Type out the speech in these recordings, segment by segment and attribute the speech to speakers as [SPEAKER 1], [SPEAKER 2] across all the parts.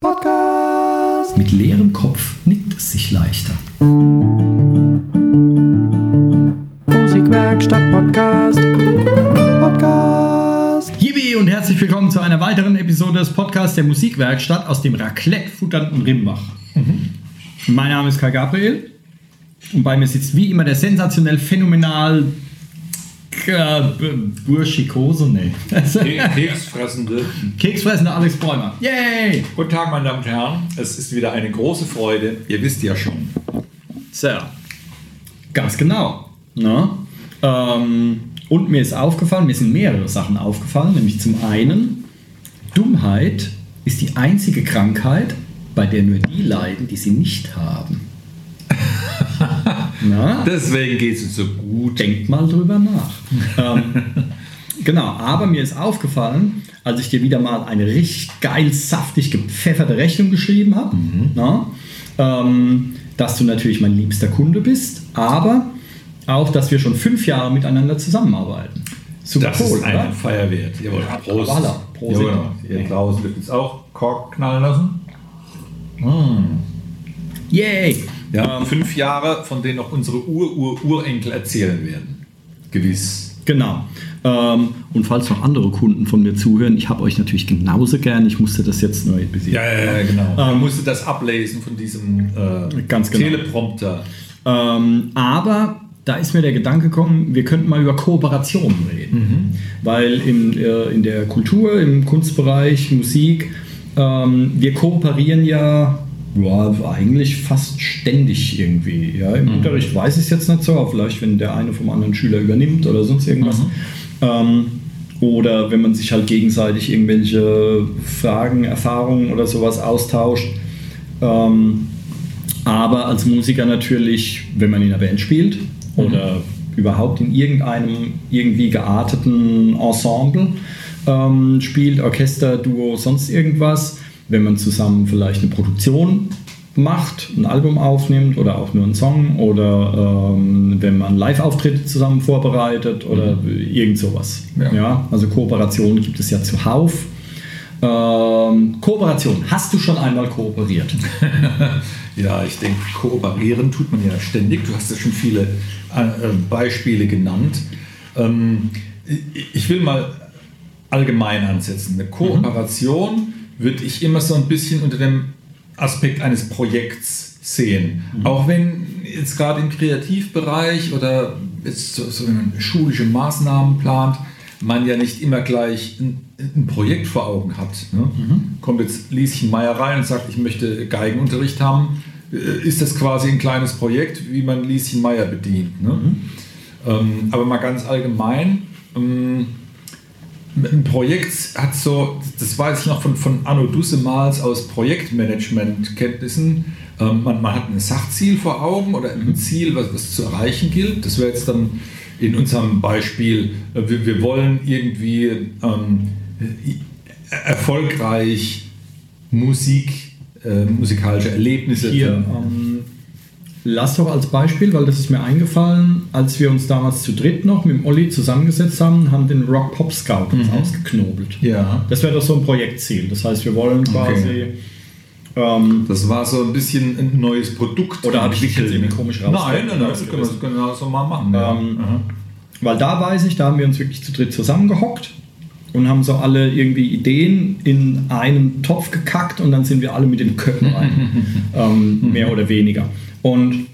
[SPEAKER 1] Podcast. Mit leerem Kopf nickt es sich leichter.
[SPEAKER 2] Musikwerkstatt Podcast.
[SPEAKER 1] Podcast. Yibi und herzlich willkommen zu einer weiteren Episode des Podcasts der Musikwerkstatt aus dem raclette-futternden Rimbach. Mein Name ist Kai Gabriel und bei mir sitzt wie immer der sensationell phänomenal äh, Burschikose, nee.
[SPEAKER 3] Keksfressende.
[SPEAKER 1] Keksfressende Alex Bäumer. Yay!
[SPEAKER 3] Guten Tag, meine Damen und Herren. Es ist wieder eine große Freude. Ihr wisst ja schon.
[SPEAKER 1] So, ganz genau. Ne? Ähm, und mir ist aufgefallen, mir sind mehrere Sachen aufgefallen, nämlich zum einen, Dummheit ist die einzige Krankheit, bei der nur die leiden, die sie nicht haben. Na?
[SPEAKER 3] Deswegen geht es uns so gut.
[SPEAKER 1] Denkt mal drüber nach. ähm, genau, aber mir ist aufgefallen, als ich dir wieder mal eine richtig geil, saftig gepfefferte Rechnung geschrieben habe, na, ähm, dass du natürlich mein liebster Kunde bist, aber auch, dass wir schon fünf Jahre miteinander zusammenarbeiten. Super
[SPEAKER 3] Das ist eine Feier wert. Jawohl. Prost.
[SPEAKER 1] Voilà. Prost.
[SPEAKER 3] Jawohl. Ihr draußen dürft jetzt auch Kork knallen lassen.
[SPEAKER 1] Yay!
[SPEAKER 3] Ja, fünf Jahre, von denen auch unsere Ur-Ur-Urenkel erzählen werden. Gewiss.
[SPEAKER 1] Genau. Ähm, und falls noch andere Kunden von mir zuhören, ich habe euch natürlich genauso gern. Ich musste das jetzt nur ein bisschen.
[SPEAKER 3] Ja, ja, ja, genau. Man musste das ablesen von diesem äh,
[SPEAKER 1] Ganz genau.
[SPEAKER 3] Teleprompter.
[SPEAKER 1] Ähm, aber da ist mir der Gedanke gekommen, wir könnten mal über Kooperationen reden. Weil in, äh, in der Kultur, im Kunstbereich, Musik, ähm, wir kooperieren ja, ja eigentlich fast ständig irgendwie. Ja? Im Unterricht weiß ich es jetzt nicht so, aber vielleicht wenn der eine vom anderen Schüler übernimmt oder sonst irgendwas. Ähm, oder wenn man sich halt gegenseitig irgendwelche Fragen, Erfahrungen oder sowas austauscht. Ähm, aber als Musiker natürlich, wenn man in einer Band spielt oder überhaupt in irgendeinem irgendwie gearteten Ensemble ähm, spielt, Orchester, Duo, sonst irgendwas, wenn man zusammen vielleicht eine Produktion macht, ein Album aufnimmt oder auch nur einen Song oder ähm, wenn man Live-Auftritte zusammen vorbereitet oder irgend sowas.
[SPEAKER 3] Ja.
[SPEAKER 1] Ja, also Kooperationen gibt es ja zuhauf. Ähm, Kooperation. Hast du schon einmal kooperiert?
[SPEAKER 3] Ja, ich denke, kooperieren tut man ja ständig. Du hast ja schon viele äh, Beispiele genannt. Ähm, ich- ich will mal allgemein ansetzen. Eine Kooperation würde ich immer so ein bisschen unter dem Aspekt eines Projekts sehen. Auch wenn jetzt gerade im Kreativbereich oder jetzt so, so wenn man schulische Maßnahmen plant, man ja nicht immer gleich ein, ein Projekt vor Augen hat. Ne? Kommt jetzt Lieschen Meier rein und sagt, ich möchte Geigenunterricht haben, äh, ist das quasi ein kleines Projekt, wie man Lieschen Meier bedient. Ne? Ähm, aber mal ganz allgemein, ähm, ein Projekt hat so, das weiß ich noch von, von Anno Dussemals aus Projektmanagement-Kenntnissen, ähm, man, man hat ein Sachziel vor Augen oder ein Ziel, was, was zu erreichen gilt. Das wäre jetzt dann in unserem Beispiel, äh, wir, wir wollen irgendwie ähm, äh, erfolgreich Musik, äh, musikalische Erlebnisse
[SPEAKER 1] Hier, ähm, lass doch als Beispiel, weil das ist mir eingefallen, als wir uns damals zu dritt noch mit dem Olli zusammengesetzt haben, haben den Rock Pop Scout uns ausgeknobelt.
[SPEAKER 3] Ja.
[SPEAKER 1] Das wäre doch so ein Projektziel. Das heißt, wir wollen quasi. Ähm,
[SPEAKER 3] Das war so ein bisschen ein neues Produkt.
[SPEAKER 1] Oder habe ich dich jetzt irgendwie komisch
[SPEAKER 3] Nein,
[SPEAKER 1] rausge-
[SPEAKER 3] nein, nein, das können wir, das können wir so mal machen.
[SPEAKER 1] Ähm, weil da weiß ich, da haben wir uns wirklich zu dritt zusammengehockt und haben so alle irgendwie Ideen in einen Topf gekackt und dann sind wir alle mit den Köpfen rein. ähm, mehr oder weniger. Und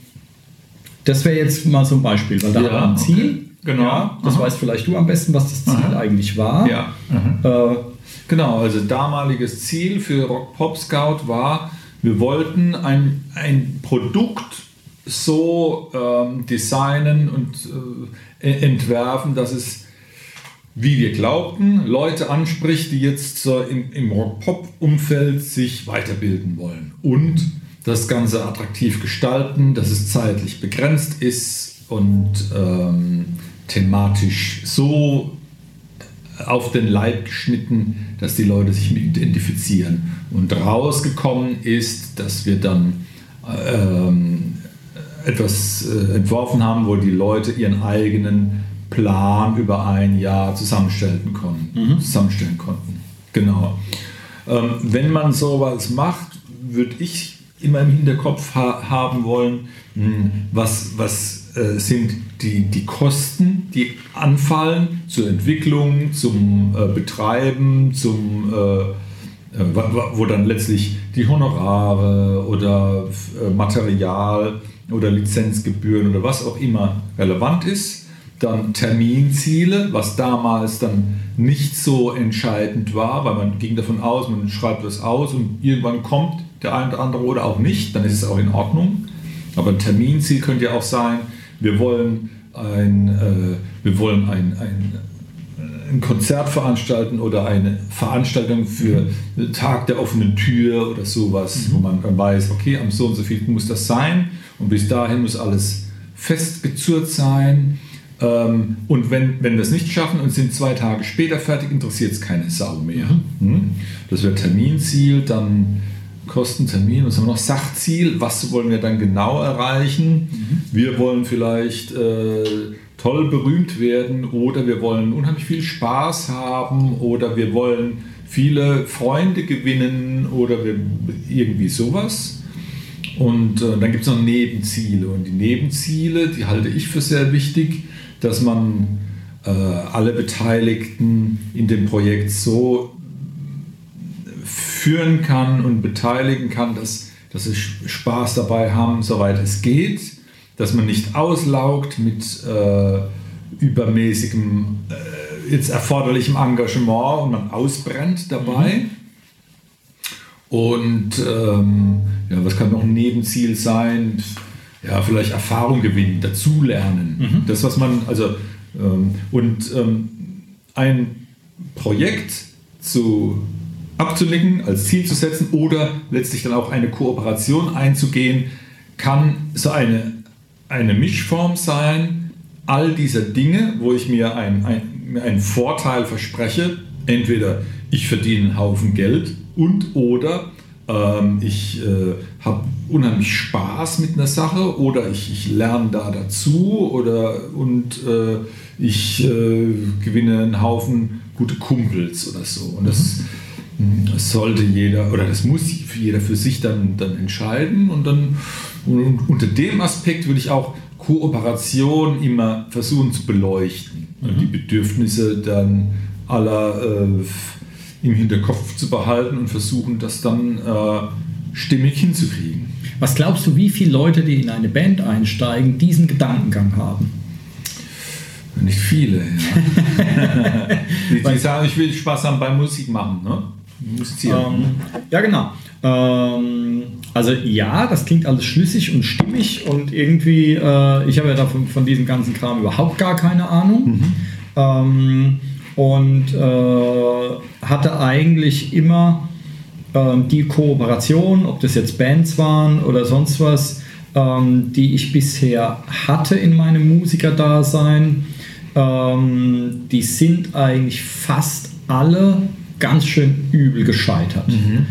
[SPEAKER 1] das wäre jetzt mal so ein Beispiel, weil da
[SPEAKER 3] Ja,
[SPEAKER 1] war ein Ziel.
[SPEAKER 3] Genau.
[SPEAKER 1] Ja, das weißt vielleicht du am besten, was das Ziel
[SPEAKER 3] Aha.
[SPEAKER 1] eigentlich war.
[SPEAKER 3] Ja.
[SPEAKER 1] Äh,
[SPEAKER 3] Genau, also damaliges Ziel für Rock Pop Scout war, wir wollten ein, ein Produkt so ähm, designen und äh, entwerfen, dass es, wie wir glaubten, Leute anspricht, die jetzt so im, im Rock-Pop-Umfeld sich weiterbilden wollen. Und das Ganze attraktiv gestalten, dass es zeitlich begrenzt ist und ähm, thematisch so auf den Leib geschnitten, dass die Leute sich mit identifizieren. Und rausgekommen ist, dass wir dann ähm, etwas äh, entworfen haben, wo die Leute ihren eigenen Plan über ein Jahr zusammenstellen konnten. Zusammenstellen konnten. Genau. ähm, wenn man sowas macht, würde ich immer im Hinterkopf ha haben wollen, hm, was, was äh, sind die, die Kosten, die anfallen zur Entwicklung, zum äh, Betreiben, zum, äh, äh wo dann letztlich die Honorare oder äh, Material oder Lizenzgebühren oder was auch immer relevant ist. Dann Terminziele, was damals dann nicht so entscheidend war, weil man ging davon aus, man schreibt das aus und irgendwann kommt der eine oder andere oder auch nicht, dann ist es auch in Ordnung. Aber ein Terminziel könnte ja auch sein, wir wollen ein, äh, wir wollen ein, ein, ein Konzert veranstalten oder eine Veranstaltung für Tag der offenen Tür oder sowas, mhm. wo man dann weiß, okay, am so und so viel muss das sein und bis dahin muss alles festgezurrt sein ähm, und wenn, wenn wir es nicht schaffen und sind zwei Tage später fertig, interessiert es keine Sau mehr. Mhm. Das wäre Terminziel, dann Kostentermin, was haben wir noch? Sachziel, was wollen wir dann genau erreichen? Mhm. Wir wollen vielleicht äh, toll berühmt werden oder wir wollen unheimlich viel Spaß haben oder wir wollen viele Freunde gewinnen oder wir, irgendwie sowas. Und äh, dann gibt es noch Nebenziele und die Nebenziele, die halte ich für sehr wichtig dass man äh, alle Beteiligten in dem Projekt so führen kann und beteiligen kann, dass, dass sie Spaß dabei haben, soweit es geht, dass man nicht auslaugt mit äh, übermäßigem, äh, jetzt erforderlichem Engagement und man ausbrennt dabei. Mhm. Und ähm, ja, was kann noch ein Nebenziel sein? ja, vielleicht Erfahrung gewinnen, dazulernen. Mhm. Das, was man, also, ähm, und ähm, ein Projekt zu abzunicken, als Ziel zu setzen oder letztlich dann auch eine Kooperation einzugehen, kann so eine, eine Mischform sein, all dieser Dinge, wo ich mir ein, ein, einen Vorteil verspreche, entweder ich verdiene einen Haufen Geld und oder ähm, ich äh, habe unheimlich Spaß mit einer Sache oder ich, ich lerne da dazu oder und äh, ich äh, gewinne einen Haufen gute Kumpels oder so. Und das, mhm. Das, sollte jeder oder das muss jeder für sich dann, dann entscheiden. Und dann und unter dem Aspekt würde ich auch Kooperation immer versuchen zu beleuchten mhm. und die Bedürfnisse dann aller äh, im Hinterkopf zu behalten und versuchen, das dann äh, stimmig hinzukriegen.
[SPEAKER 1] Was glaubst du, wie viele Leute, die in eine Band einsteigen, diesen Gedankengang haben?
[SPEAKER 3] Nicht viele, ja. die, die sagen, ich will Spaß haben beim Musik machen, ne?
[SPEAKER 1] Ähm, ja, genau. Ähm, also ja, das klingt alles schlüssig und stimmig und irgendwie, äh, ich habe ja davon von diesem ganzen Kram überhaupt gar keine Ahnung. Mhm. Ähm, und äh, hatte eigentlich immer äh, die Kooperation, ob das jetzt Bands waren oder sonst was, ähm, die ich bisher hatte in meinem Musikerdasein, ähm, die sind eigentlich fast alle ganz schön übel gescheitert. Mhm.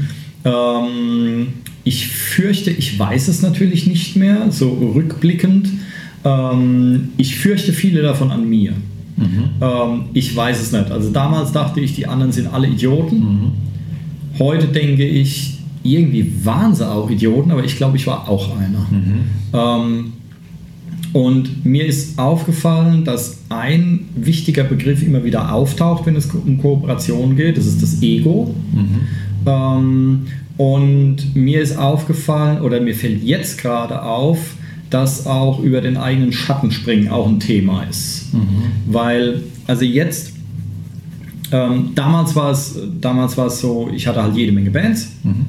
[SPEAKER 1] Ähm, ich fürchte, ich weiß es natürlich nicht mehr, so rückblickend. Ähm, ich fürchte viele davon an mir. Mhm. Ähm, ich weiß es nicht. Also damals dachte ich, die anderen sind alle Idioten. Mhm. Heute denke ich, irgendwie waren sie auch Idioten, aber ich glaube, ich war auch einer. Mhm. Ähm, und mir ist aufgefallen, dass ein wichtiger Begriff immer wieder auftaucht, wenn es um Kooperation geht. Das ist das Ego. Mhm. Ähm, und mir ist aufgefallen, oder mir fällt jetzt gerade auf, dass auch über den eigenen Schatten springen auch ein Thema ist. Mhm. Weil, also jetzt, ähm, damals war es damals war es so, ich hatte halt jede Menge Bands mhm.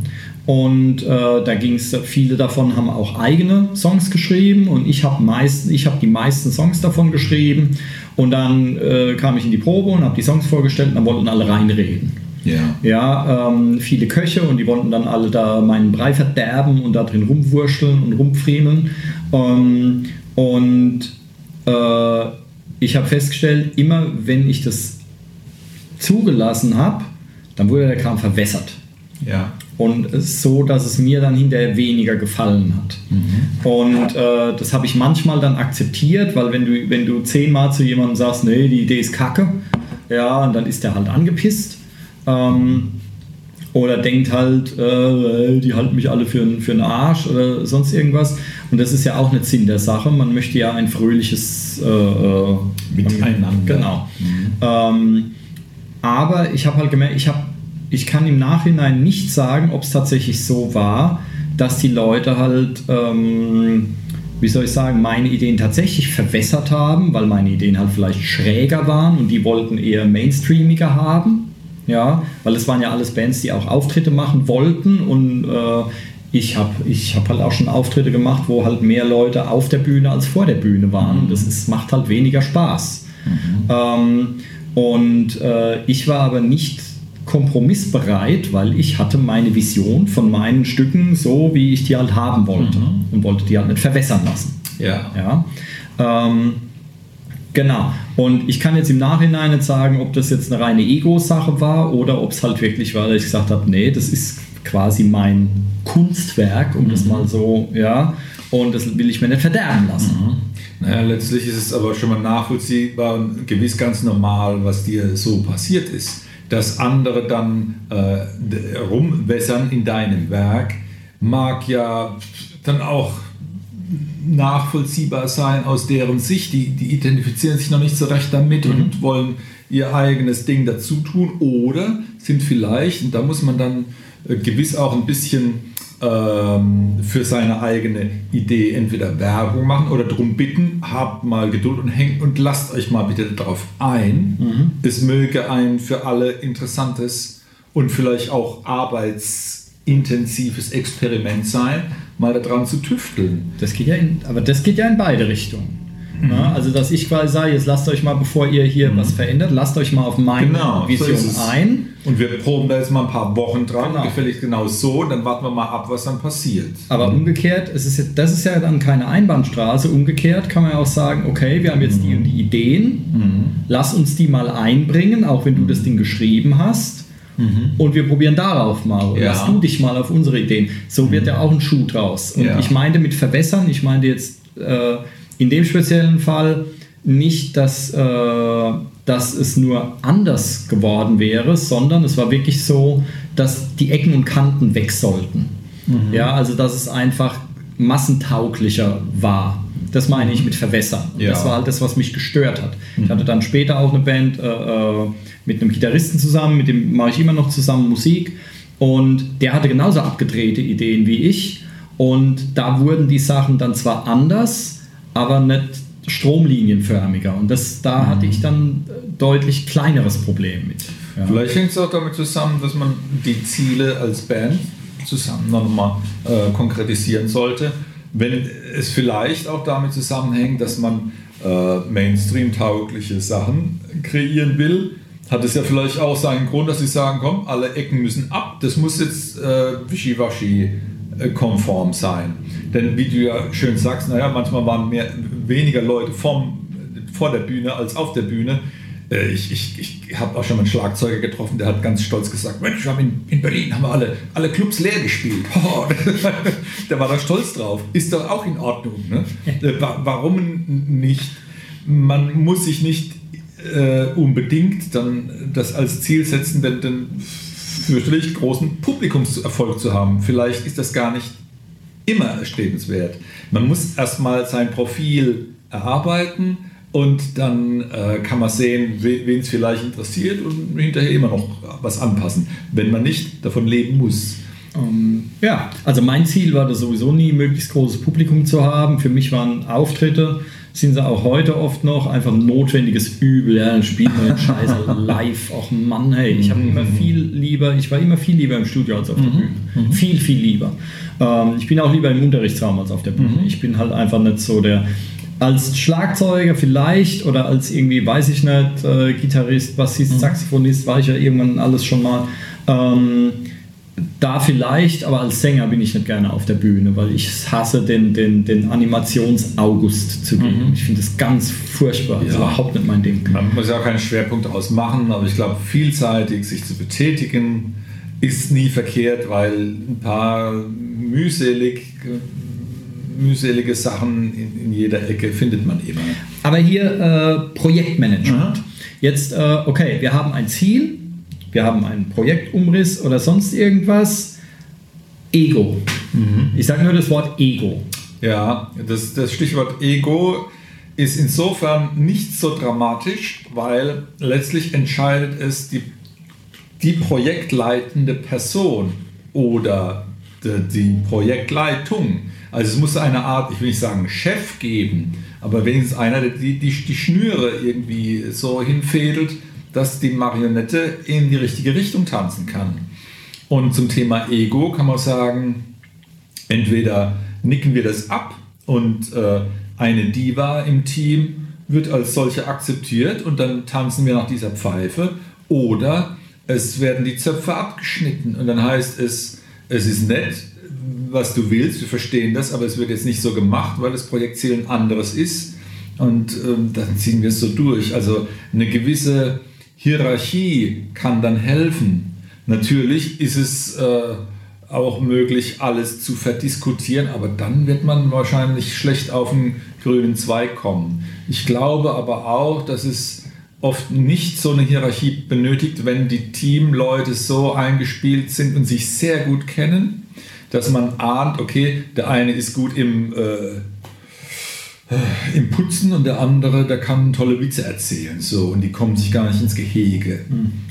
[SPEAKER 1] Und äh, da ging es, viele davon haben auch eigene Songs geschrieben und ich habe hab die meisten Songs davon geschrieben und dann äh, kam ich in die Probe und habe die Songs vorgestellt und dann wollten alle reinreden. Ja, ja ähm, viele Köche und die wollten dann alle da meinen Brei verderben und da drin rumwurschteln und rumfriemeln. Ähm, und äh, ich habe festgestellt, immer wenn ich das zugelassen habe, dann wurde der Kram verwässert. Ja. Und so, dass es mir dann hinterher weniger gefallen hat. Mhm. Und äh, das habe ich manchmal dann akzeptiert, weil wenn du, wenn du zehnmal zu jemandem sagst, nee, die Idee ist kacke, ja, und dann ist der halt angepisst. Ähm, oder denkt halt, äh, die halten mich alle für, für einen Arsch oder sonst irgendwas. Und das ist ja auch nicht Sinn der Sache. Man möchte ja ein fröhliches äh, äh
[SPEAKER 3] Miteinander.
[SPEAKER 1] Genau. Mhm. Ähm, aber ich habe halt gemerkt, ich, hab, ich kann im Nachhinein nicht sagen, ob es tatsächlich so war, dass die Leute halt, ähm, wie soll ich sagen, meine Ideen tatsächlich verwässert haben, weil meine Ideen halt vielleicht schräger waren und die wollten eher mainstreamiger haben ja, weil es waren ja alles Bands, die auch Auftritte machen wollten und äh, ich habe ich hab halt auch schon Auftritte gemacht, wo halt mehr Leute auf der Bühne als vor der Bühne waren. Mhm. Das ist, macht halt weniger Spaß. Mhm. Ähm, und äh, ich war aber nicht kompromissbereit, weil ich hatte meine Vision von meinen Stücken so, wie ich die halt haben wollte mhm. und wollte die halt nicht verwässern lassen.
[SPEAKER 3] Ja.
[SPEAKER 1] ja? Ähm, Genau. Und ich kann jetzt im Nachhinein nicht sagen, ob das jetzt eine reine Ego-Sache war oder ob es halt wirklich war, dass ich gesagt habe, nee, das ist quasi mein Kunstwerk, um mhm. das mal so, ja, und das will ich mir nicht verderben lassen.
[SPEAKER 3] Mhm. Naja, letztlich ist es aber schon mal nachvollziehbar und gewiss ganz normal, was dir so passiert ist. Dass andere dann äh, rumwässern in deinem Werk, mag ja dann auch nachvollziehbar sein aus deren Sicht. Die, die identifizieren sich noch nicht so recht damit mhm. und wollen ihr eigenes Ding dazu tun oder sind vielleicht, und da muss man dann äh, gewiss auch ein bisschen ähm, für seine eigene Idee entweder Werbung machen oder darum bitten, habt mal Geduld und hängt und lasst euch mal bitte darauf ein. Mhm. Es möge ein für alle interessantes und vielleicht auch arbeitsintensives Experiment sein mal daran zu tüfteln.
[SPEAKER 1] Das geht ja in, aber das geht ja in beide Richtungen. Mhm. Ja, also, dass ich quasi sage, jetzt lasst euch mal, bevor ihr hier mhm. was verändert, lasst euch mal auf meine genau, Vision so ein.
[SPEAKER 3] Und wir proben da jetzt mal ein paar Wochen dran, genau. gefälligst genau so, dann warten wir mal ab, was dann passiert.
[SPEAKER 1] Aber mhm. umgekehrt, es ist das ist ja dann keine Einbahnstraße. Umgekehrt kann man ja auch sagen, okay, wir haben jetzt die und die Ideen, mhm. lass uns die mal einbringen, auch wenn du das Ding geschrieben hast. Mhm. Und wir probieren darauf mal. Ja. Lass du dich mal auf unsere Ideen. So wird mhm. ja auch ein Schuh draus. Und ja. ich meinte mit verbessern, ich meinte jetzt äh, in dem speziellen Fall nicht, dass, äh, dass es nur anders geworden wäre, sondern es war wirklich so, dass die Ecken und Kanten weg sollten. Mhm. Ja, also dass es einfach massentauglicher war. Das meine ich mit verwässern. Ja. Das war halt das, was mich gestört hat. Ich hatte dann später auch eine Band, äh, äh mit einem Gitarristen zusammen, mit dem mache ich immer noch zusammen Musik. Und der hatte genauso abgedrehte Ideen wie ich. Und da wurden die Sachen dann zwar anders, aber nicht stromlinienförmiger. Und das, da mhm. hatte ich dann deutlich kleineres Problem mit.
[SPEAKER 3] Ja. Vielleicht hängt es auch damit zusammen, dass man die Ziele als Band zusammen nochmal äh, konkretisieren sollte. Wenn es vielleicht auch damit zusammenhängt, dass man äh, Mainstream-taugliche Sachen kreieren will, hat es ja vielleicht auch seinen Grund, dass sie sagen, komm, alle Ecken müssen ab, das muss jetzt äh, wischiwaschi-konform sein. Denn wie du ja schön sagst, naja, manchmal waren mehr, weniger Leute vom, vor der Bühne als auf der Bühne. Äh, ich, ich, ich habe auch schon mal einen Schlagzeuger getroffen, der hat ganz stolz gesagt, Mensch, in, in Berlin haben wir alle, alle Clubs leer gespielt. Oh, der war da stolz drauf. Ist doch auch in Ordnung. Ne? Äh, warum nicht? Man muss sich nicht äh, unbedingt dann das als Ziel setzen, den, den fürchterlich großen Publikumserfolg zu haben. Vielleicht ist das gar nicht immer erstrebenswert. Man muss erstmal sein Profil erarbeiten und dann äh, kann man sehen, wen es vielleicht interessiert und hinterher immer noch was anpassen, wenn man nicht davon leben muss.
[SPEAKER 1] Ähm, ja, also mein Ziel war das sowieso nie, möglichst großes Publikum zu haben. Für mich waren Auftritte sind sie auch heute oft noch einfach ein notwendiges Übel. Ja, dann spielt man den Scheiße live. Ach Mann, hey, ich habe immer mhm. viel lieber, ich war immer viel lieber im Studio als auf der mhm. Bühne. Mhm. Viel, viel lieber. Ähm, ich bin auch lieber im Unterrichtsraum als auf der Bühne. Ich bin halt einfach nicht so der, als Schlagzeuger vielleicht oder als irgendwie, weiß ich nicht, äh, Gitarrist, Bassist, Saxophonist, war ich ja irgendwann alles schon mal. Ähm, da vielleicht, aber als Sänger bin ich nicht gerne auf der Bühne, weil ich hasse den, den, den Animations-August zu geben. Mhm. Ich finde das ganz furchtbar. Das ist überhaupt nicht mein Ding.
[SPEAKER 3] Man muss ja auch keinen Schwerpunkt daraus machen, aber ich glaube, vielseitig sich zu betätigen ist nie verkehrt, weil ein paar mühselig, mühselige Sachen in, in jeder Ecke findet man immer.
[SPEAKER 1] Aber hier äh, Projektmanagement. Mhm. Jetzt, äh, okay, wir haben ein Ziel wir haben einen Projektumriss oder sonst irgendwas. Ego. Ich sage nur das Wort Ego.
[SPEAKER 3] Ja, das, das Stichwort Ego ist insofern nicht so dramatisch, weil letztlich entscheidet es die, die projektleitende Person oder die, die Projektleitung. Also es muss eine Art, ich will nicht sagen Chef geben, aber wenigstens einer, der die, die, die Schnüre irgendwie so hinfädelt, dass die Marionette in die richtige Richtung tanzen kann. Und zum Thema Ego kann man sagen, entweder nicken wir das ab und äh, eine Diva im Team wird als solche akzeptiert und dann tanzen wir nach dieser Pfeife oder es werden die Zöpfe abgeschnitten und dann heißt es, es ist nett, was du willst, wir verstehen das, aber es wird jetzt nicht so gemacht, weil das Projektziel ein anderes ist und ähm, dann ziehen wir es so durch. Also eine gewisse Hierarchie kann dann helfen. Natürlich ist es äh, auch möglich, alles zu verdiskutieren, aber dann wird man wahrscheinlich schlecht auf den grünen Zweig kommen. Ich glaube aber auch, dass es oft nicht so eine Hierarchie benötigt, wenn die Teamleute so eingespielt sind und sich sehr gut kennen, dass man ahnt, okay, der eine ist gut im, äh, im Putzen und der andere, der kann tolle Witze erzählen. So, und die kommen sich gar nicht ins Gehege.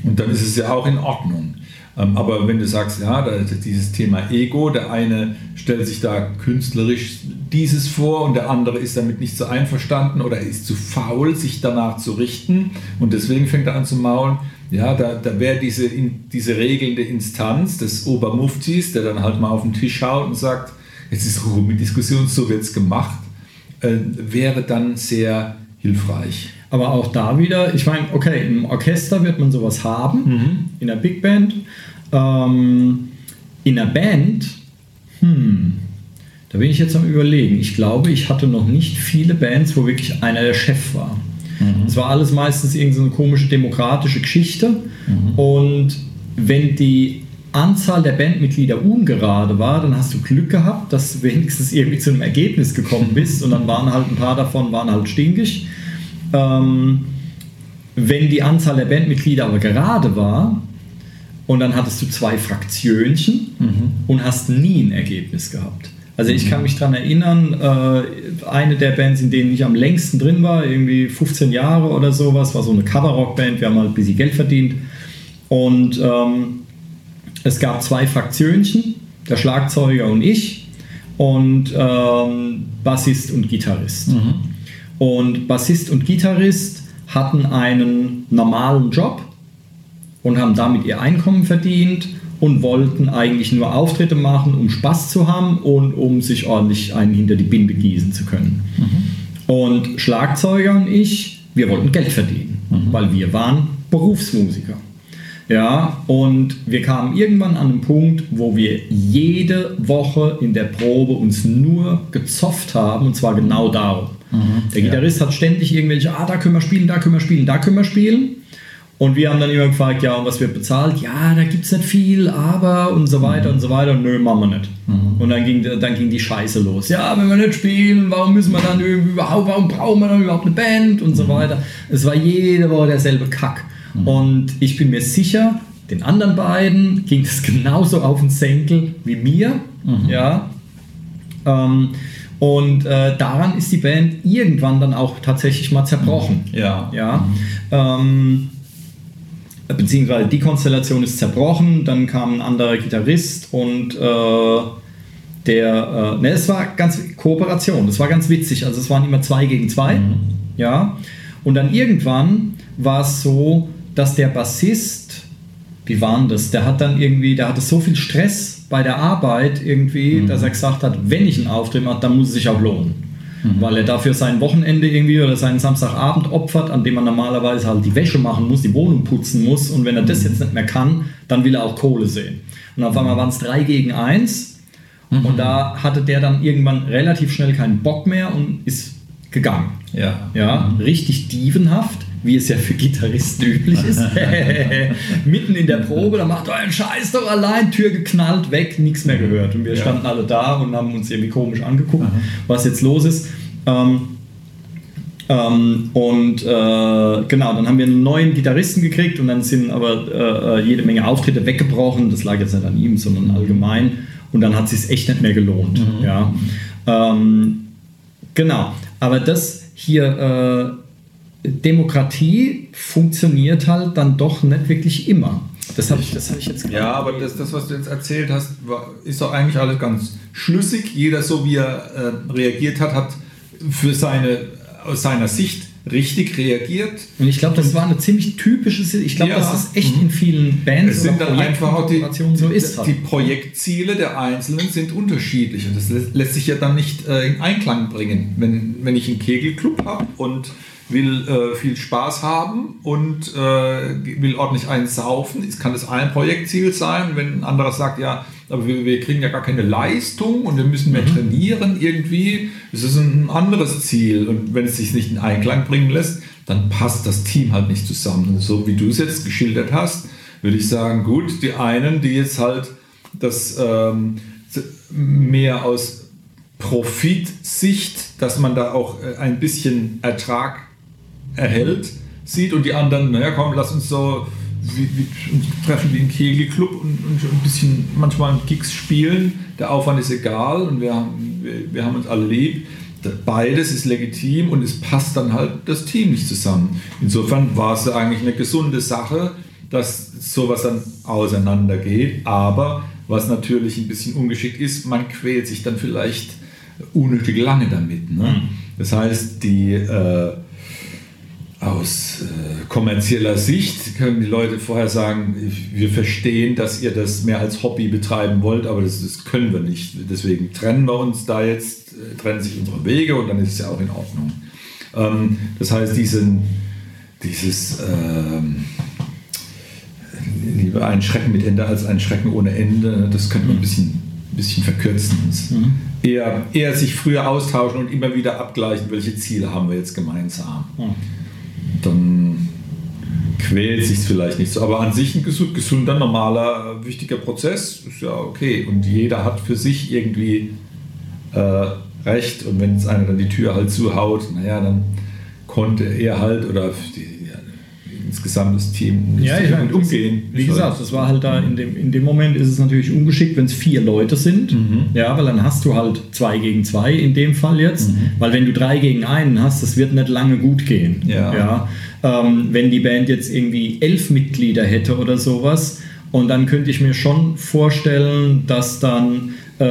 [SPEAKER 3] Und dann ist es ja auch in Ordnung. Ähm, aber wenn du sagst, ja, da ist dieses Thema Ego, der eine stellt sich da künstlerisch dieses vor und der andere ist damit nicht so einverstanden oder ist zu faul, sich danach zu richten und deswegen fängt er an zu maulen. Ja, da, da wäre diese, diese regelnde Instanz des Obermuftis, der dann halt mal auf den Tisch schaut und sagt, jetzt ist Ruhe mit Diskussion, so wird es gemacht, äh, wäre dann sehr hilfreich.
[SPEAKER 1] Aber auch da wieder, ich meine, okay, im Orchester wird man sowas haben, in der Big Band. Ähm, in der Band, hm, da bin ich jetzt am Überlegen. Ich glaube, ich hatte noch nicht viele Bands, wo wirklich einer der Chef war. Es war alles meistens irgendeine komische demokratische Geschichte. Und wenn die Anzahl der Bandmitglieder ungerade war, dann hast du Glück gehabt, dass du wenigstens irgendwie zu einem Ergebnis gekommen bist. Und dann waren halt ein paar davon waren halt stinkig. Ähm, wenn die Anzahl der Bandmitglieder aber gerade war und dann hattest du zwei Fraktionchen und hast nie ein Ergebnis gehabt. Also ich kann mich daran erinnern, äh, eine der Bands, in denen ich am längsten drin war, irgendwie 15 Jahre oder sowas, war so eine Coverrock-Band, wir haben halt ein bisschen Geld verdient. Und ähm, es gab zwei Fraktionchen, der Schlagzeuger und ich und ähm, Bassist und Gitarrist. Und Bassist und Gitarrist hatten einen normalen Job und haben damit ihr Einkommen verdient und wollten eigentlich nur Auftritte machen, um Spaß zu haben und um sich ordentlich einen hinter die Binde gießen zu können. Und Schlagzeuger und ich, wir wollten Geld verdienen, weil wir waren Berufsmusiker. Ja, und wir kamen irgendwann an einen Punkt, wo wir jede Woche in der Probe uns nur gezofft haben, und zwar genau darum. Der Gitarrist hat ständig irgendwelche, ah, da können wir spielen, da können wir spielen, da können wir spielen. Und wir haben dann immer gefragt, ja, und was wird bezahlt? Ja, da gibt es nicht viel, aber und so weiter und so weiter. Nö, machen wir nicht. Und dann ging, dann ging die Scheiße los. Ja, wenn wir nicht spielen, warum müssen wir dann überhaupt, warum brauchen wir dann überhaupt eine Band und so weiter. Es war jede Woche derselbe Kack. Und ich bin mir sicher, den anderen beiden ging es genauso auf den Senkel wie mir. Ja. Ähm, und äh, daran ist die Band irgendwann dann auch tatsächlich mal zerbrochen.
[SPEAKER 3] Ja.
[SPEAKER 1] Ja. Ähm, beziehungsweise die Konstellation ist zerbrochen, dann kam ein anderer Gitarrist und äh, der, äh, ne, es war ganz Kooperation, das war ganz witzig, also es waren immer zwei gegen zwei, ja, und dann irgendwann war es so, dass der Bassist, wie war denn das, der hat dann irgendwie, der hatte so viel Stress bei der Arbeit irgendwie, dass er gesagt hat, wenn ich einen Auftritt mache, dann muss es sich auch lohnen. Weil er dafür sein Wochenende irgendwie oder seinen Samstagabend opfert, an dem man normalerweise halt die Wäsche machen muss, die Wohnung putzen muss. Und wenn er das jetzt nicht mehr kann, dann will er auch Kohle sehen. Und auf einmal waren es drei gegen eins. Und da hatte der dann irgendwann relativ schnell keinen Bock mehr und ist gegangen.
[SPEAKER 3] Ja.
[SPEAKER 1] Ja, richtig dievenhaft, wie es ja für Gitarristen üblich ist. Mitten in der Probe, da macht euren Scheiß doch allein, Tür geknallt, weg, nichts mehr gehört. Und wir
[SPEAKER 3] Ja.
[SPEAKER 1] standen alle da und haben uns irgendwie komisch angeguckt, was jetzt los ist. Ähm, Ähm, und äh, genau, dann haben wir einen neuen Gitarristen gekriegt und dann sind aber äh, jede Menge Auftritte weggebrochen. Das lag jetzt nicht an ihm, sondern allgemein. Und dann hat es sich echt nicht mehr gelohnt. Mhm. Ja. Ähm, genau, aber das hier, äh, Demokratie funktioniert halt dann doch nicht wirklich immer.
[SPEAKER 3] Das habe ich, hab ich jetzt Ja, aber das, das, was du jetzt erzählt hast, war, ist doch eigentlich alles ganz schlüssig. Jeder, so wie er äh, reagiert hat, hat für seine, aus seiner Sicht richtig reagiert.
[SPEAKER 1] Und ich glaube, das war eine ziemlich typische, ich glaube, ja. das echt in vielen Bands
[SPEAKER 3] es sind dann einfach auch die, so ist. Die Projektziele der Einzelnen sind unterschiedlich und das lässt sich ja dann nicht äh, in Einklang bringen. Wenn, wenn ich einen Kegelclub habe und will äh, viel Spaß haben und äh, will ordentlich einsaufen. Es kann das ein Projektziel sein, wenn ein anderer sagt, ja, aber wir, wir kriegen ja gar keine Leistung und wir müssen mehr mhm. trainieren irgendwie. Es ist ein anderes Ziel und wenn es sich nicht in Einklang bringen lässt, dann passt das Team halt nicht zusammen. Und so wie du es jetzt geschildert hast, würde ich sagen, gut, die einen, die jetzt halt das ähm, mehr aus Profitsicht, dass man da auch äh, ein bisschen Ertrag erhält, sieht und die anderen, naja komm, lass uns so wie, wie, treffen wie ein Kegelclub und, und, ein bisschen manchmal Gigs spielen. Der Aufwand ist egal und wir haben, wir, wir haben uns alle lieb. Beides ist legitim und es passt dann halt das Team nicht zusammen. Insofern war es eigentlich eine gesunde Sache, dass sowas dann auseinandergeht. Aber was natürlich ein bisschen ungeschickt ist, man quält sich dann vielleicht unnötig lange damit. Ne? Mhm. Das heißt, die äh, aus äh, kommerzieller Sicht können die Leute vorher sagen, wir verstehen, dass ihr das mehr als Hobby betreiben wollt, aber das, das können wir nicht. Deswegen trennen wir uns da jetzt, äh, trennen sich unsere Wege und dann ist es ja auch in Ordnung. Ähm, das heißt, diesen, dieses ähm, lieber ein Schrecken mit Ende als ein Schrecken ohne Ende, das könnte man ein bisschen, ein bisschen verkürzen. Mhm. Eher, eher sich früher austauschen und immer wieder abgleichen, welche Ziele haben wir jetzt gemeinsam. Mhm dann quält sich vielleicht nicht so. Aber an sich ein gesunder, normaler, wichtiger Prozess ist ja okay. Und jeder hat für sich irgendwie äh, recht. Und wenn jetzt einer dann die Tür halt zuhaut, naja, dann konnte er halt oder die, insgesamt das Team
[SPEAKER 1] nicht ja, ja, damit umgehen. Wie gesagt, das war halt da in dem, in dem Moment ist es natürlich ungeschickt, wenn es vier Leute sind. Mhm. Ja, weil dann hast du halt zwei gegen zwei in dem Fall jetzt. Mhm. Weil wenn du drei gegen einen hast, das wird nicht lange gut gehen. Ja. ja ähm, wenn die Band jetzt irgendwie elf Mitglieder hätte oder sowas. Und dann könnte ich mir schon vorstellen, dass dann äh,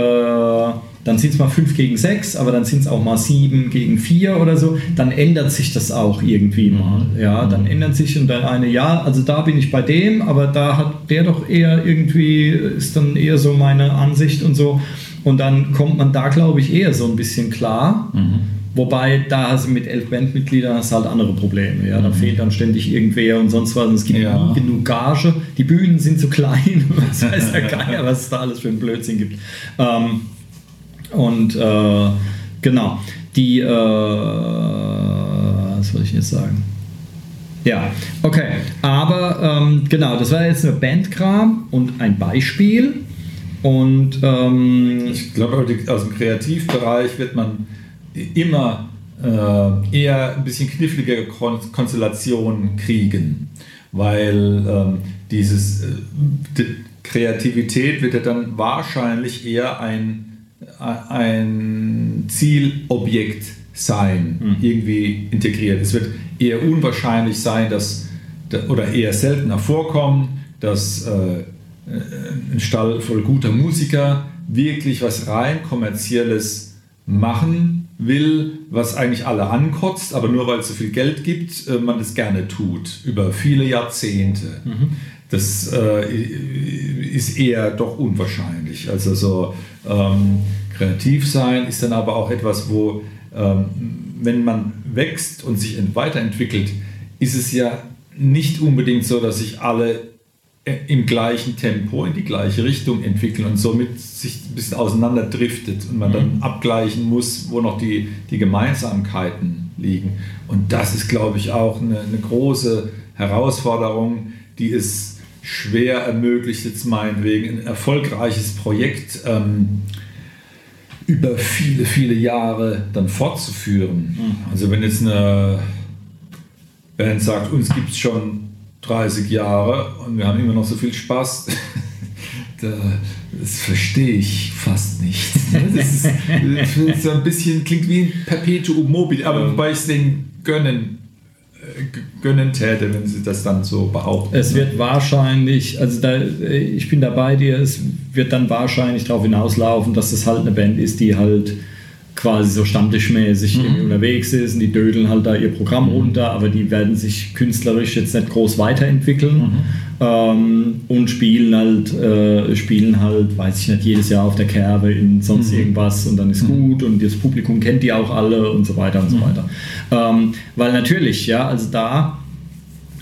[SPEAKER 1] dann sind es mal 5 gegen 6, aber dann sind es auch mal 7 gegen 4 oder so, dann ändert sich das auch irgendwie mhm. mal. Ja, dann ändert sich und dann eine, ja, also da bin ich bei dem, aber da hat der doch eher irgendwie, ist dann eher so meine Ansicht und so. Und dann kommt man da, glaube ich, eher so ein bisschen klar. Mhm. Wobei da also mit elf Bandmitgliedern hast du halt andere Probleme. Ja? Da mhm. fehlt dann ständig irgendwer und sonst was. Und es gibt ja. nie genug Gage. Die Bühnen sind zu klein. Was weiß der Geier, was es da alles für einen Blödsinn gibt. Ähm, und äh, genau, die, äh, was soll ich jetzt sagen? Ja, okay. Aber ähm, genau, das war jetzt nur Bandkram und ein Beispiel. Und ähm,
[SPEAKER 3] ich glaube, aus dem Kreativbereich wird man immer äh, eher ein bisschen knifflige Konstellationen kriegen, weil ähm, dieses äh, Kreativität wird ja dann wahrscheinlich eher ein ein Zielobjekt sein, mhm. irgendwie integriert. Es wird eher unwahrscheinlich sein, dass oder eher seltener vorkommen, dass äh, ein Stall voll guter Musiker wirklich was rein kommerzielles machen will, was eigentlich alle ankotzt, aber nur weil es so viel Geld gibt, äh, man das gerne tut, über viele Jahrzehnte. Mhm. Das äh, ist eher doch unwahrscheinlich. Also so ähm, kreativ sein ist dann aber auch etwas, wo, ähm, wenn man wächst und sich weiterentwickelt, ist es ja nicht unbedingt so, dass sich alle äh, im gleichen Tempo in die gleiche Richtung entwickeln und somit sich ein bisschen auseinanderdriftet und man mhm. dann abgleichen muss, wo noch die, die Gemeinsamkeiten liegen. Und das ist, glaube ich, auch eine, eine große Herausforderung, die es schwer ermöglicht, jetzt meinetwegen ein erfolgreiches Projekt ähm, über viele, viele Jahre dann fortzuführen. Also wenn jetzt eine Band sagt, uns gibt es schon 30 Jahre und wir haben immer noch so viel Spaß, das verstehe ich fast nicht. Das ist, das ist ein bisschen, klingt wie ein Perpetuum mobile, aber wobei ich es denen gönnen gönnen täte, wenn sie das dann so behaupten.
[SPEAKER 1] Es wird wahrscheinlich, also da, ich bin da bei dir, es wird dann wahrscheinlich darauf hinauslaufen, dass das halt eine Band ist, die halt quasi so stammtischmäßig mhm. unterwegs ist und die dödeln halt da ihr Programm mhm. runter, aber die werden sich künstlerisch jetzt nicht groß weiterentwickeln mhm. ähm, und spielen halt, äh, spielen halt, weiß ich nicht, jedes Jahr auf der Kerbe in sonst mhm. irgendwas und dann ist mhm. gut und das Publikum kennt die auch alle und so weiter und so mhm. weiter. Ähm, weil natürlich, ja, also da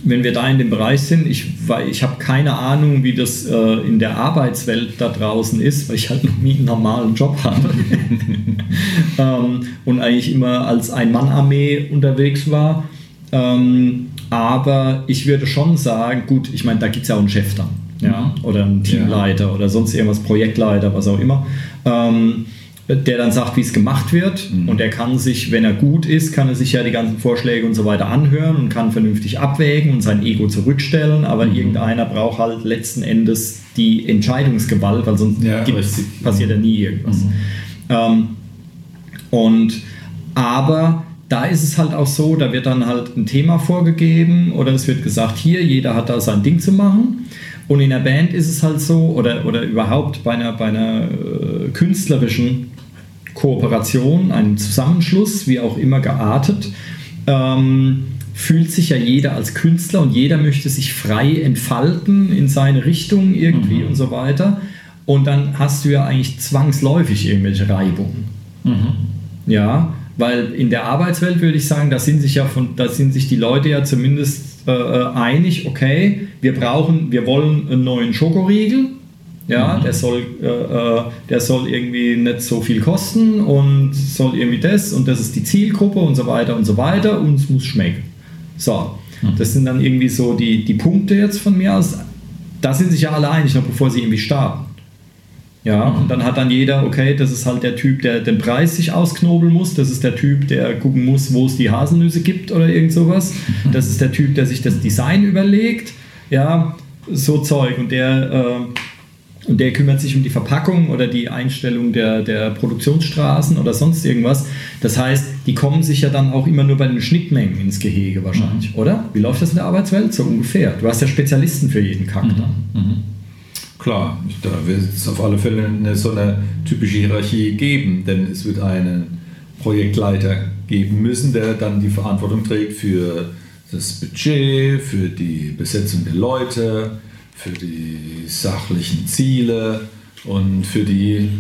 [SPEAKER 1] wenn wir da in dem Bereich sind, ich, ich habe keine Ahnung, wie das äh, in der Arbeitswelt da draußen ist, weil ich halt noch nie einen normalen Job habe ähm, und eigentlich immer als Ein-Mann-Armee unterwegs war. Ähm, aber ich würde schon sagen, gut, ich meine, da gibt es ja auch einen Chef dann, ja, mhm. oder einen Teamleiter ja. oder sonst irgendwas, Projektleiter, was auch immer. Ähm, der dann sagt, wie es gemacht wird. Mhm. Und er kann sich, wenn er gut ist, kann er sich ja die ganzen Vorschläge und so weiter anhören und kann vernünftig abwägen und sein Ego zurückstellen. Aber mhm. irgendeiner braucht halt letzten Endes die Entscheidungsgewalt, weil sonst ja, passiert ja nie irgendwas. Mhm. Ähm, und aber da ist es halt auch so, da wird dann halt ein Thema vorgegeben oder es wird gesagt, hier, jeder hat da sein Ding zu machen. Und in der Band ist es halt so, oder, oder überhaupt bei einer, bei einer äh, künstlerischen Kooperation, einem Zusammenschluss, wie auch immer geartet, ähm, fühlt sich ja jeder als Künstler und jeder möchte sich frei entfalten in seine Richtung irgendwie mhm. und so weiter. Und dann hast du ja eigentlich zwangsläufig irgendwelche Reibungen. Mhm. Ja, weil in der Arbeitswelt würde ich sagen, da sind sich ja von, da sind sich die Leute ja zumindest äh, äh einig, okay, wir brauchen, wir wollen einen neuen Schokoriegel ja, mhm. der, soll, äh, äh, der soll irgendwie nicht so viel kosten und soll irgendwie das und das ist die Zielgruppe und so weiter und so weiter und es muss schmecken. So, mhm. das sind dann irgendwie so die, die Punkte jetzt von mir aus. Da sind sich ja alle einig, noch bevor sie irgendwie starten. Ja, mhm. und dann hat dann jeder, okay, das ist halt der Typ, der den Preis sich ausknobeln muss, das ist der Typ, der gucken muss, wo es die Haselnüsse gibt oder irgend sowas. Das ist der Typ, der sich das Design überlegt, ja, so Zeug. Und der äh, und der kümmert sich um die Verpackung oder die Einstellung der, der Produktionsstraßen oder sonst irgendwas. Das heißt, die kommen sich ja dann auch immer nur bei den Schnittmengen ins Gehege wahrscheinlich, mhm. oder? Wie läuft das in der Arbeitswelt? So ungefähr. Du hast ja Spezialisten für jeden Kack mhm. dann. Mhm.
[SPEAKER 3] Klar, da wird es auf alle Fälle eine, so eine typische Hierarchie geben, denn es wird einen Projektleiter geben müssen, der dann die Verantwortung trägt für das Budget, für die Besetzung der Leute, für die sachlichen Ziele und für die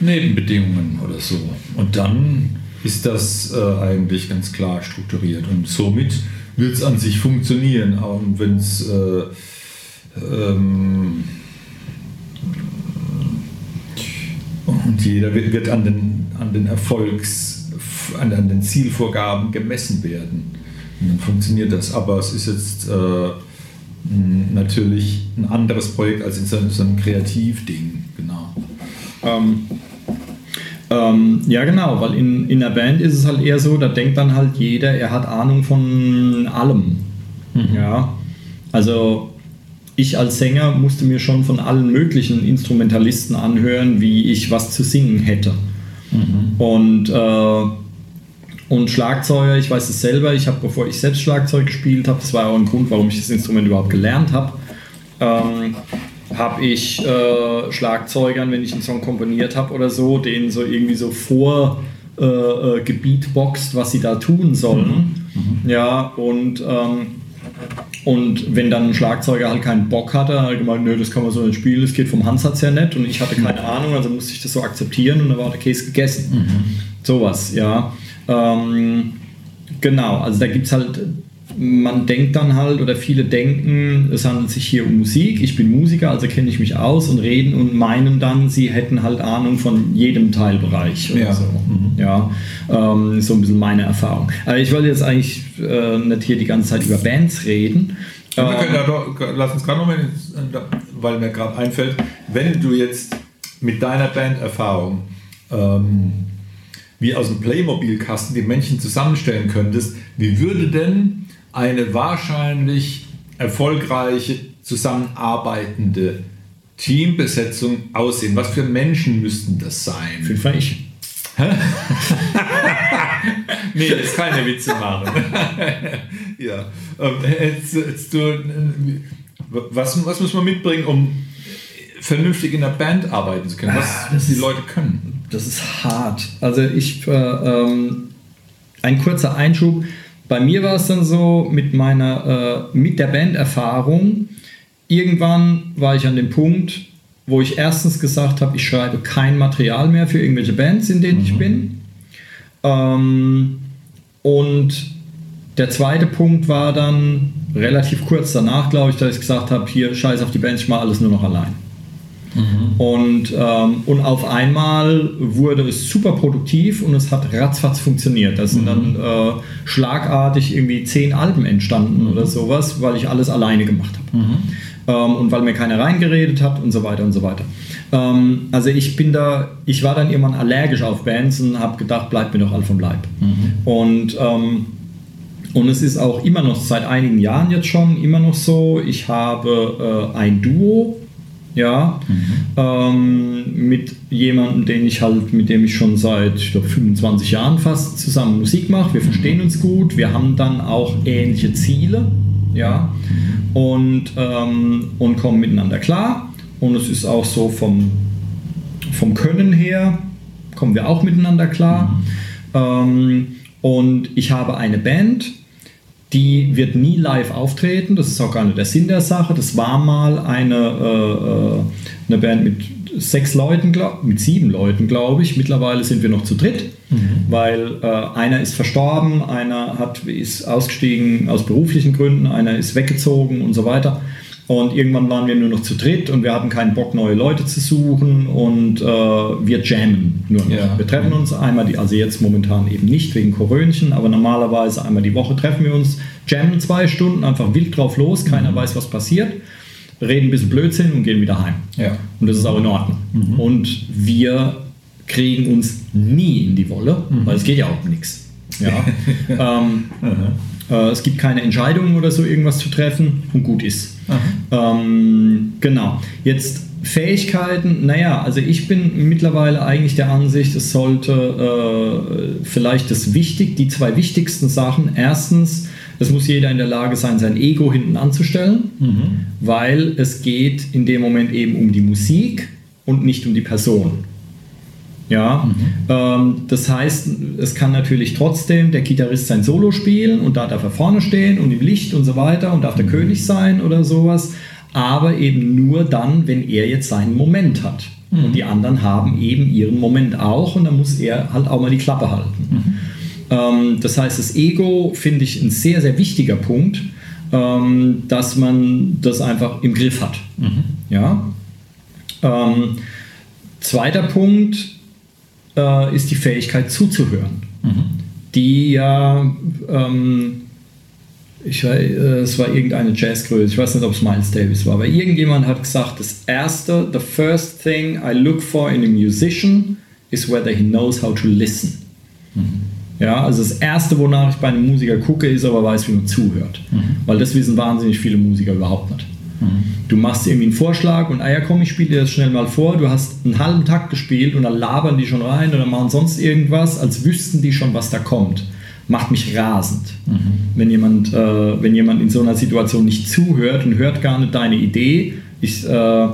[SPEAKER 3] Nebenbedingungen oder so. Und dann ist das äh, eigentlich ganz klar strukturiert und somit wird es an sich funktionieren, auch wenn es äh, ähm, und jeder wird, wird, an den, an den Erfolgs, an, an, den Zielvorgaben gemessen werden. Und dann funktioniert das. Aber es ist jetzt äh, natürlich ein anderes Projekt als in so, so einem Kreativding, genau.
[SPEAKER 1] Ähm, ähm, ja, genau, weil in, in der Band ist es halt eher so, da denkt dann halt jeder, er hat Ahnung von allem. Mhm. Ja, also ich als Sänger musste mir schon von allen möglichen Instrumentalisten anhören, wie ich was zu singen hätte. Mhm. Und äh, und Schlagzeuger, ich weiß es selber, ich habe, bevor ich selbst Schlagzeug gespielt habe, das war auch ein Grund, warum ich das Instrument überhaupt gelernt habe, ähm, habe ich äh, Schlagzeugern, wenn ich einen Song komponiert habe oder so, denen so irgendwie so vor äh, äh, gebeatboxt, was sie da tun sollen. Mhm. Mhm. Ja, und, ähm, und wenn dann ein Schlagzeuger halt keinen Bock hatte, hat er gemeint, nö, das kann man so nicht spielen, das geht vom Handsatz her nicht und ich hatte keine Ahnung, also musste ich das so akzeptieren und dann war der Case gegessen. Mhm. Sowas, ja. Ähm, genau, also da gibt es halt, man denkt dann halt oder viele denken, es handelt sich hier um Musik, ich bin Musiker, also kenne ich mich aus und reden und meinen dann, sie hätten halt Ahnung von jedem Teilbereich oder
[SPEAKER 3] ja.
[SPEAKER 1] so. Mhm. Ja, ähm, so ein bisschen meine Erfahrung. Aber ich wollte jetzt eigentlich äh, nicht hier die ganze Zeit über Bands reden.
[SPEAKER 3] Ja, wir können da doch, lass uns gerade nochmal, weil mir gerade einfällt, wenn du jetzt mit deiner Banderfahrung ähm, wie aus dem Playmobil-Kasten die Männchen zusammenstellen könntest, wie würde denn eine wahrscheinlich erfolgreiche zusammenarbeitende Teambesetzung aussehen? Was für Menschen müssten das sein?
[SPEAKER 1] Fünf war ich.
[SPEAKER 3] nee, das ist keine Witze machen. ja. Ähm, jetzt, jetzt du, was, was muss man mitbringen, um vernünftig in der Band arbeiten zu können? Was ah, die Leute können?
[SPEAKER 1] Das ist hart. Also ich, äh, ähm, ein kurzer Einschub. Bei mir war es dann so mit meiner, äh, mit der Banderfahrung. Irgendwann war ich an dem Punkt, wo ich erstens gesagt habe, ich schreibe kein Material mehr für irgendwelche Bands, in denen mhm. ich bin. Ähm, und der zweite Punkt war dann relativ kurz danach, glaube ich, dass ich gesagt habe, hier scheiß auf die Bands, ich mache alles nur noch allein. Mhm. Und, ähm, und auf einmal wurde es super produktiv und es hat ratzfatz funktioniert. Da sind mhm. dann äh, schlagartig irgendwie zehn Alben entstanden mhm. oder sowas, weil ich alles alleine gemacht habe. Mhm. Ähm, und weil mir keiner reingeredet hat und so weiter und so weiter. Ähm, also ich bin da, ich war dann irgendwann allergisch auf Bands und habe gedacht, bleibt mir doch all vom Leib. Mhm. Und ähm, und es ist auch immer noch seit einigen Jahren jetzt schon immer noch so. Ich habe äh, ein Duo, ja, mhm. ähm, mit jemandem, den ich halt, mit dem ich schon seit ich glaub, 25 Jahren fast zusammen Musik mache. Wir verstehen uns gut, wir haben dann auch ähnliche Ziele, ja, und, ähm, und kommen miteinander klar. Und es ist auch so vom, vom Können her, kommen wir auch miteinander klar. Mhm. Ähm, und ich habe eine Band, die wird nie live auftreten, das ist auch gar nicht der Sinn der Sache. Das war mal eine, äh, äh eine Band mit sechs Leuten, glaub, mit sieben Leuten, glaube ich. Mittlerweile sind wir noch zu dritt, mhm. weil äh, einer ist verstorben, einer hat, ist ausgestiegen aus beruflichen Gründen, einer ist weggezogen und so weiter. Und irgendwann waren wir nur noch zu dritt und wir hatten keinen Bock, neue Leute zu suchen und äh, wir jammen nur noch. Ja. Wir treffen uns einmal, die, also jetzt momentan eben nicht wegen Korönchen, aber normalerweise einmal die Woche treffen wir uns, jammen zwei Stunden, einfach wild drauf los, keiner mhm. weiß, was passiert, reden ein bisschen Blödsinn und gehen wieder heim. Ja. Und das ist auch in Ordnung. Mhm. Und wir kriegen uns nie in die Wolle, mhm. weil es geht ja auch um nichts. Ja. ähm, äh, es gibt keine Entscheidungen oder so, irgendwas zu treffen und gut ist. Ähm, genau. Jetzt Fähigkeiten, naja, also ich bin mittlerweile eigentlich der Ansicht, es sollte äh, vielleicht das wichtig, die zwei wichtigsten Sachen. Erstens, es muss jeder in der Lage sein, sein Ego hinten anzustellen, mhm. weil es geht in dem Moment eben um die Musik und nicht um die Person. Ja, mhm. ähm, das heißt, es kann natürlich trotzdem der Gitarrist sein Solo spielen und da darf er vorne stehen und im Licht und so weiter und darf der mhm. König sein oder sowas, aber eben nur dann, wenn er jetzt seinen Moment hat. Mhm. Und die anderen haben eben ihren Moment auch und dann muss er halt auch mal die Klappe halten. Mhm. Ähm, das heißt, das Ego finde ich ein sehr, sehr wichtiger Punkt, ähm, dass man das einfach im Griff hat. Mhm. Ja. Ähm, zweiter Punkt, äh, ist die Fähigkeit zuzuhören, mhm. die ja, ähm, ich weiß, äh, es war irgendeine Jazzgröße, ich weiß nicht, ob es Miles Davis war, aber irgendjemand hat gesagt, das erste, the first thing I look for in a musician is whether he knows how to listen. Mhm. Ja, also das erste, wonach ich bei einem Musiker gucke, ist, ob er weiß, wie man zuhört. Mhm. Weil das wissen wahnsinnig viele Musiker überhaupt nicht. Du machst irgendwie einen Vorschlag und ah ja komm, ich spiele dir das schnell mal vor. Du hast einen halben Takt gespielt und dann labern die schon rein oder machen sonst irgendwas, als wüssten die schon, was da kommt. Macht mich rasend, mhm. wenn, jemand, äh, wenn jemand in so einer Situation nicht zuhört und hört gar nicht deine Idee. Ich, äh,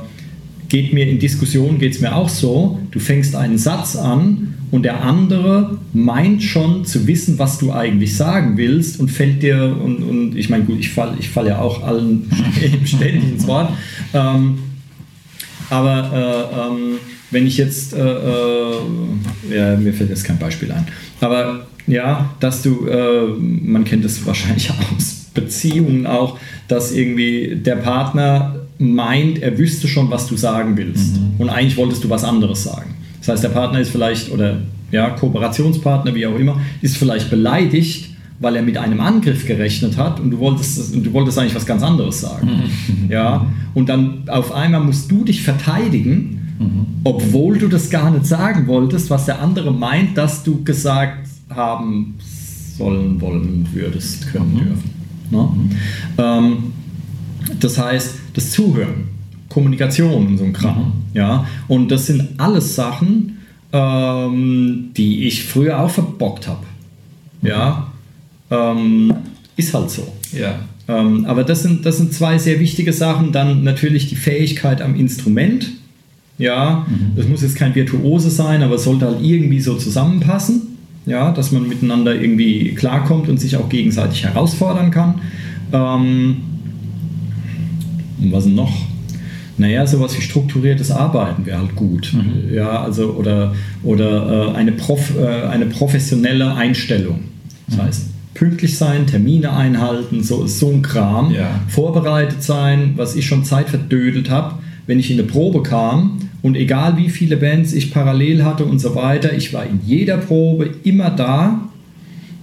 [SPEAKER 1] geht mir in Diskussionen geht es mir auch so. Du fängst einen Satz an und der andere meint schon zu wissen, was du eigentlich sagen willst und fällt dir, und, und ich meine, gut, ich falle ich fall ja auch allen ständig ins Wort, ähm, aber äh, ähm, wenn ich jetzt, äh, äh, ja, mir fällt jetzt kein Beispiel ein, aber ja, dass du, äh, man kennt das wahrscheinlich aus Beziehungen auch, dass irgendwie der Partner meint, er wüsste schon, was du sagen willst mhm. und eigentlich wolltest du was anderes sagen. Das heißt, der Partner ist vielleicht, oder ja, Kooperationspartner, wie auch immer, ist vielleicht beleidigt, weil er mit einem Angriff gerechnet hat und du wolltest, du wolltest eigentlich was ganz anderes sagen. Mhm. Ja, und dann auf einmal musst du dich verteidigen obwohl du das gar nicht sagen wolltest, was der andere meint, dass du gesagt haben sollen, wollen würdest, können dürfen. Ne? Ähm, das heißt, das Zuhören, Kommunikation und so ein Kram. Ja? Und das sind alles Sachen, ähm, die ich früher auch verbockt habe. Ja? Ähm, ist halt so.
[SPEAKER 3] Ja.
[SPEAKER 1] Ähm, aber das sind, das sind zwei sehr wichtige Sachen. Dann natürlich die Fähigkeit am Instrument. Ja, das muss jetzt kein Virtuose sein, aber es sollte halt irgendwie so zusammenpassen. Ja, dass man miteinander irgendwie klarkommt und sich auch gegenseitig herausfordern kann. Ähm, und was noch? Naja, sowas wie strukturiertes Arbeiten wäre halt gut. Ja, also oder, oder äh, eine, Prof, äh, eine professionelle Einstellung. Das heißt, pünktlich sein, Termine einhalten, so, so ein Kram.
[SPEAKER 3] Ja.
[SPEAKER 1] Vorbereitet sein, was ich schon Zeit verdödelt habe, wenn ich in eine Probe kam und egal wie viele Bands ich parallel hatte und so weiter, ich war in jeder Probe immer da.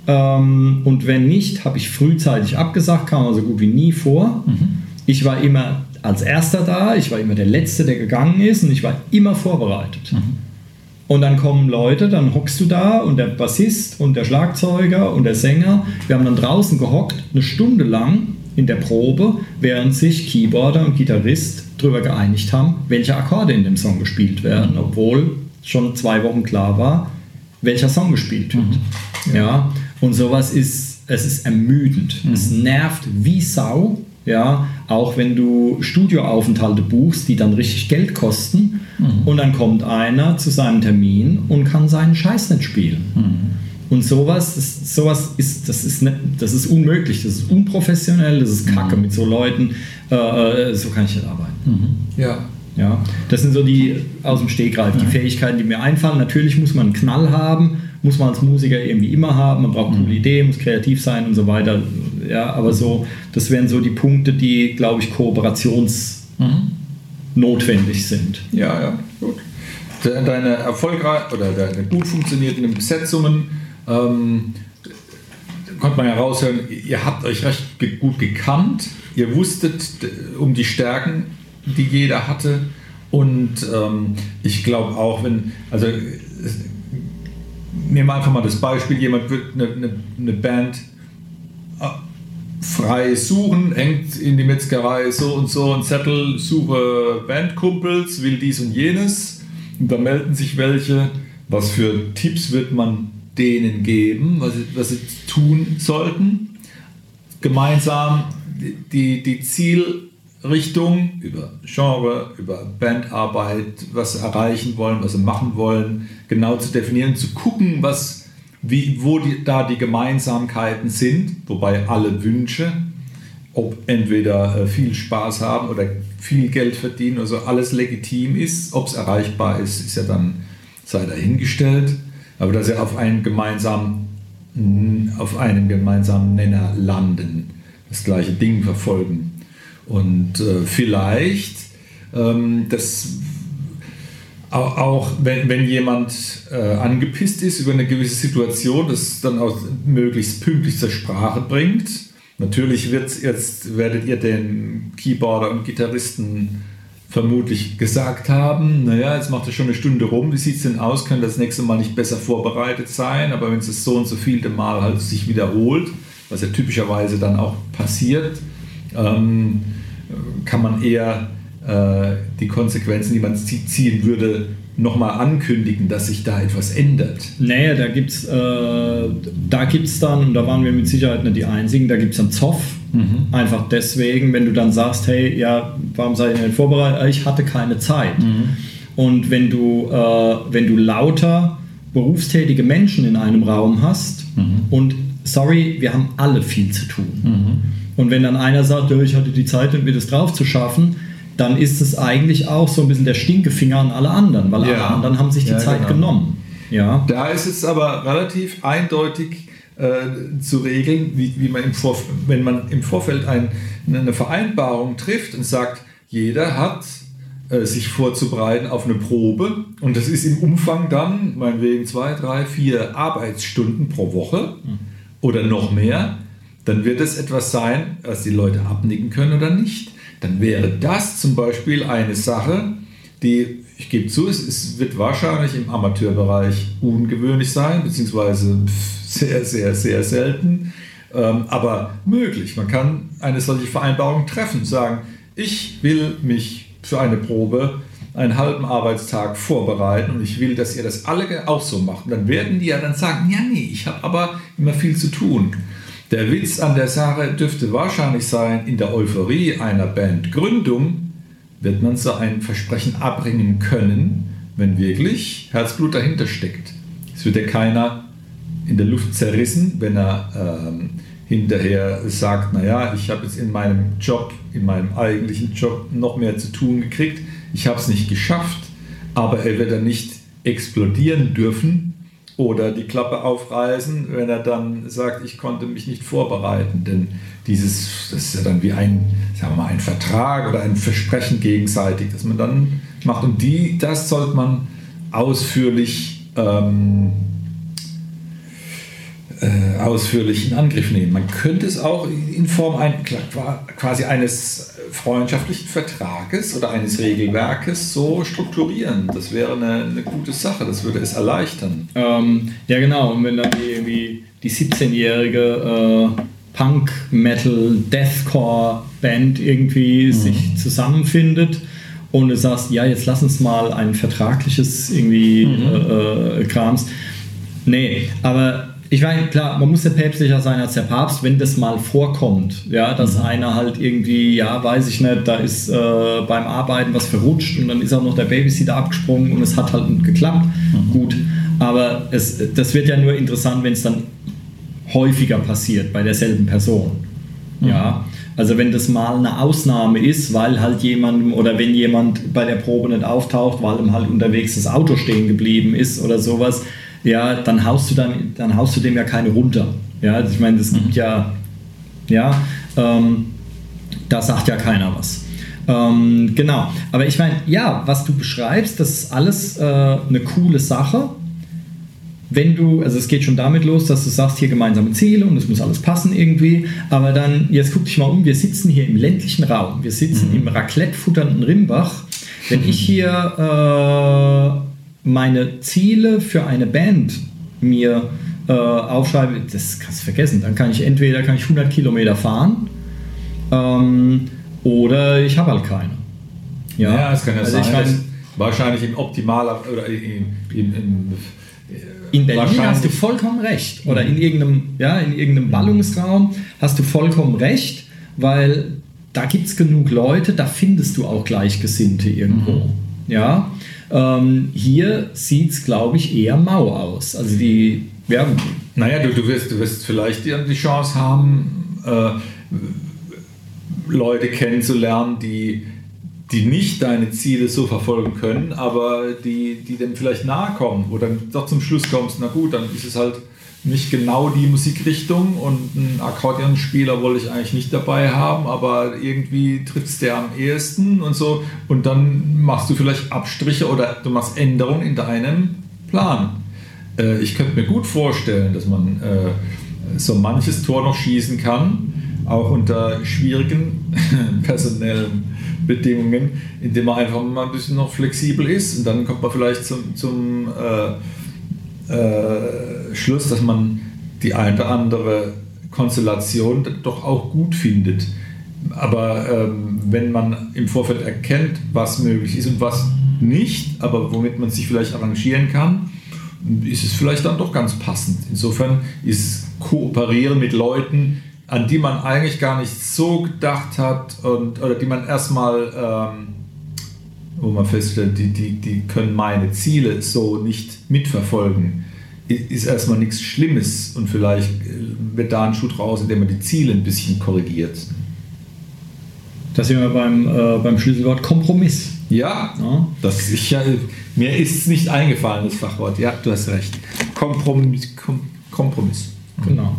[SPEAKER 1] Ähm, und wenn nicht, habe ich frühzeitig abgesagt, kam also gut wie nie vor. Ich war immer als erster da, ich war immer der Letzte, der gegangen ist und ich war immer vorbereitet. Und dann kommen Leute, dann hockst du da und der Bassist und der Schlagzeuger und der Sänger, wir haben dann draußen gehockt, eine Stunde lang in der Probe, während sich Keyboarder und Gitarrist darüber geeinigt haben, welche Akkorde in dem Song gespielt werden, obwohl schon zwei Wochen klar war, welcher Song gespielt wird. Ja, und sowas ist, es ist ermüdend. Es nervt wie Sau. Ja, auch wenn du Studioaufenthalte buchst, die dann richtig Geld kosten, und dann kommt einer zu seinem Termin und kann seinen Scheiß nicht spielen. Und sowas, das, sowas ist, das ist, nicht, das ist unmöglich, das ist unprofessionell, das ist Kacke mit so Leuten. Äh, äh, so kann ich nicht arbeiten.
[SPEAKER 3] Ja.
[SPEAKER 1] Ja, das sind so die aus dem Stegreif, die Fähigkeiten, die mir einfallen. Natürlich muss man einen Knall haben, muss man als Musiker irgendwie immer haben. Man braucht eine coole Idee, muss kreativ sein und so weiter. Ja, aber so, das wären so die Punkte, die, glaube ich, kooperationsnotwendig sind.
[SPEAKER 3] Ja, ja, gut. De- Deine erfolgreich oder deine gut funktionierenden Besetzungen ähm, konnte man ja raushören, ihr habt euch recht gut gekannt, ihr wusstet um die Stärken, die jeder hatte und ähm, ich glaube auch, wenn, also nehmen wir einfach mal das Beispiel, jemand wird eine, eine, eine Band äh, frei suchen, hängt in die Metzgerei so und so ein Zettel, suche Bandkumpels, will dies und jenes. Und da melden sich welche. Was für Tipps wird man denen geben, was sie, was sie tun sollten? Gemeinsam die, die Zielrichtung über Genre, über Bandarbeit, was sie erreichen wollen, was sie machen wollen, genau zu definieren, zu gucken, was wie, wo die, da die Gemeinsamkeiten sind, wobei alle Wünsche, ob entweder äh, viel Spaß haben oder viel Geld verdienen, also alles legitim ist, ob es erreichbar ist, ist ja dann sei dahingestellt, aber dass sie auf einen gemeinsamen, auf einem gemeinsamen Nenner landen, das gleiche Ding verfolgen und äh, vielleicht ähm, das auch, auch wenn, wenn jemand äh, angepisst ist über eine gewisse Situation, das dann auch möglichst pünktlich zur Sprache bringt. Natürlich wird's jetzt, werdet ihr den Keyboarder und Gitarristen vermutlich gesagt haben, naja, jetzt macht er schon eine Stunde rum, wie sieht es denn aus, könnte das nächste Mal nicht besser vorbereitet sein, aber wenn es das so und so vielte Mal halt sich wiederholt, was ja typischerweise dann auch passiert, ähm, kann man eher äh, die Konsequenzen, die man zie- ziehen würde, nochmal ankündigen, dass sich da etwas ändert.
[SPEAKER 1] Naja, da gibt es äh, da gibt's dann, und da waren wir mit Sicherheit nicht die Einzigen, da gibt es dann Zoff. Einfach deswegen, wenn du dann sagst, hey, ja, warum seid ihr nicht vorbereitet? Ich hatte keine Zeit. Und wenn du, äh, wenn du lauter berufstätige Menschen in einem Raum hast und sorry, wir haben alle viel zu tun. Und wenn dann einer sagt, ja, ich hatte die Zeit, um mir das drauf zu schaffen, dann ist es eigentlich auch so ein bisschen der Stinkefinger an alle anderen, weil alle
[SPEAKER 3] Ja.
[SPEAKER 1] anderen haben sich die
[SPEAKER 3] Ja,
[SPEAKER 1] Zeit
[SPEAKER 3] genau.
[SPEAKER 1] genommen. Ja.
[SPEAKER 3] Da ist es aber relativ eindeutig äh, zu regeln, wie, wie man im Vorf wenn man im Vorfeld ein, eine Vereinbarung trifft und sagt, jeder hat äh, sich vorzubereiten auf eine Probe und das ist im Umfang dann meinetwegen zwei, drei, vier Arbeitsstunden pro Woche oder noch mehr, dann wird es etwas sein, was die Leute abnicken können oder nicht. Dann wäre das zum Beispiel eine Sache, die, ich gebe zu, es, es wird wahrscheinlich im Amateurbereich ungewöhnlich sein, beziehungsweise sehr, sehr, sehr selten, ähm, aber möglich. Man kann eine solche Vereinbarung treffen, sagen, ich will mich für eine Probe einen halben Arbeitstag vorbereiten und ich will, dass ihr das alle auch so macht. Und dann werden die ja dann sagen, ja nee, ich habe aber immer viel zu tun. Der Witz an der Sache dürfte wahrscheinlich sein, in der Euphorie einer Bandgründung wird man so ein Versprechen abbringen können, wenn wirklich Herzblut dahinter steckt. Es wird ja keiner in der Luft zerrissen, wenn er ähm, hinterher sagt, naja, ich habe jetzt in meinem Job, in meinem eigentlichen Job noch mehr zu tun gekriegt, ich habe es nicht geschafft, aber er wird dann nicht explodieren dürfen oder die Klappe aufreißen, wenn er dann sagt, ich konnte mich nicht vorbereiten. Denn dieses, das ist ja dann wie ein, sagen wir mal, ein Vertrag oder ein Versprechen gegenseitig, das man dann macht. Und die, das sollte man ausführlich ähm, äh, ausführlich in Angriff nehmen. Man könnte es auch in Form ein, quasi eines freundschaftlichen Vertrages oder eines Regelwerkes so strukturieren. Das wäre eine, eine gute Sache, das würde es erleichtern.
[SPEAKER 1] Ähm, ja, genau. Und wenn dann die, die 17-jährige äh, Punk, Metal, Deathcore-Band irgendwie mhm. sich zusammenfindet und du sagst, ja, jetzt lass uns mal ein vertragliches irgendwie mhm. äh, äh Krams. Nee, aber ich meine, klar, man muss ja päpstlicher sein als der Papst, wenn das mal vorkommt. Ja, dass mhm. einer halt irgendwie, ja, weiß ich nicht, da ist äh, beim Arbeiten was verrutscht und dann ist auch noch der Babysitter abgesprungen und es hat halt geklappt. Mhm. Gut, aber es, das wird ja nur interessant, wenn es dann häufiger passiert bei derselben Person. Mhm. Ja, also wenn das mal eine Ausnahme ist, weil halt jemand oder wenn jemand bei der Probe nicht auftaucht, weil ihm halt unterwegs das Auto stehen geblieben ist oder sowas, ja, dann haust du dann, dann haust du dem ja keine runter. Ja, also ich meine, das gibt mhm. ja, ja, ähm, da sagt ja keiner was. Ähm, genau, aber ich meine, ja, was du beschreibst, das ist alles äh, eine coole Sache. Wenn du, also es geht schon damit los, dass du sagst, hier gemeinsame Ziele und es muss alles passen irgendwie, aber dann, jetzt guck dich mal um, wir sitzen hier im ländlichen Raum, wir sitzen mhm. im Raclette-futternden Rimbach. Wenn ich hier äh, meine Ziele für eine Band mir äh, aufschreibe, das kannst du vergessen. Dann kann ich entweder kann ich 100 Kilometer fahren ähm, oder ich habe halt keine.
[SPEAKER 3] Ja, ja es kann ja also sein, dass wahrscheinlich im optimaler oder in, in, in,
[SPEAKER 1] in Berlin hast du vollkommen recht. Oder in irgendeinem, ja, in irgendeinem mhm. Ballungsraum hast du vollkommen recht, weil da gibt es genug Leute, da findest du auch Gleichgesinnte irgendwo. Mhm. Ja. Ähm, hier sieht es, glaube ich, eher mau aus. Also die,
[SPEAKER 3] ja. Naja, du, du, wirst, du wirst vielleicht die Chance haben, äh, Leute kennenzulernen, die, die nicht deine Ziele so verfolgen können, aber die, die dem vielleicht nahe kommen, wo dann doch zum Schluss kommst, na gut, dann ist es halt nicht genau die Musikrichtung und einen Akkordeonspieler wollte ich eigentlich nicht dabei haben, aber irgendwie trifft es der am ehesten und so. Und dann machst du vielleicht Abstriche oder du machst Änderungen in deinem Plan. Äh, ich könnte mir gut vorstellen, dass man äh, so manches Tor noch schießen kann, auch unter schwierigen personellen Bedingungen, indem man einfach mal ein bisschen noch flexibel ist und dann kommt man vielleicht zum, zum äh, äh, Schluss, dass man die eine oder andere Konstellation doch auch gut findet. Aber ähm, wenn man im Vorfeld erkennt, was möglich ist und was nicht, aber womit man sich vielleicht arrangieren kann, ist es vielleicht dann doch ganz passend. Insofern ist Kooperieren mit Leuten, an die man eigentlich gar nicht so gedacht hat und, oder die man erstmal ähm, wo man feststellt, die, die, die können meine Ziele so nicht mitverfolgen, ist erstmal nichts Schlimmes und vielleicht äh, wird da ein Schuh draus, indem man die Ziele ein bisschen korrigiert.
[SPEAKER 1] Da sind wir beim, äh, beim Schlüsselwort Kompromiss.
[SPEAKER 3] Ja, ja. Das ist ja, mir ist es nicht eingefallen, das Fachwort. Ja, du hast recht. Kompromiss. Kom Kompromiss.
[SPEAKER 1] Genau.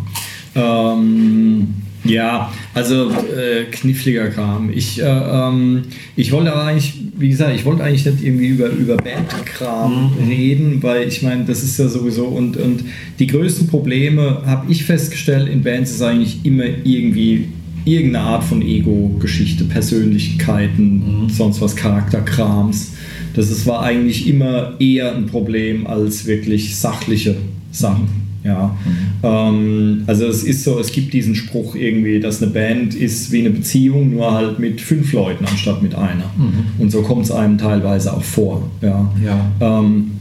[SPEAKER 1] Ähm, ja, also äh, kniffliger Kram. Ich, äh, ähm, ich wollte eigentlich, wie gesagt, ich wollte eigentlich nicht irgendwie über, über Bandkram mhm. reden, weil ich meine, das ist ja sowieso und, und die größten Probleme, habe ich festgestellt, in Bands ist eigentlich immer irgendwie irgendeine Art von Ego-Geschichte, Persönlichkeiten, mhm. sonst was, Charakterkrams. Das ist, war eigentlich immer eher ein Problem als wirklich sachliche Sachen. Ja, ähm, also es ist so, es gibt diesen Spruch irgendwie, dass eine Band ist wie eine Beziehung, nur halt mit fünf Leuten anstatt mit einer. Und so kommt es einem teilweise auch vor. Ja.
[SPEAKER 3] Ja.
[SPEAKER 1] Ähm,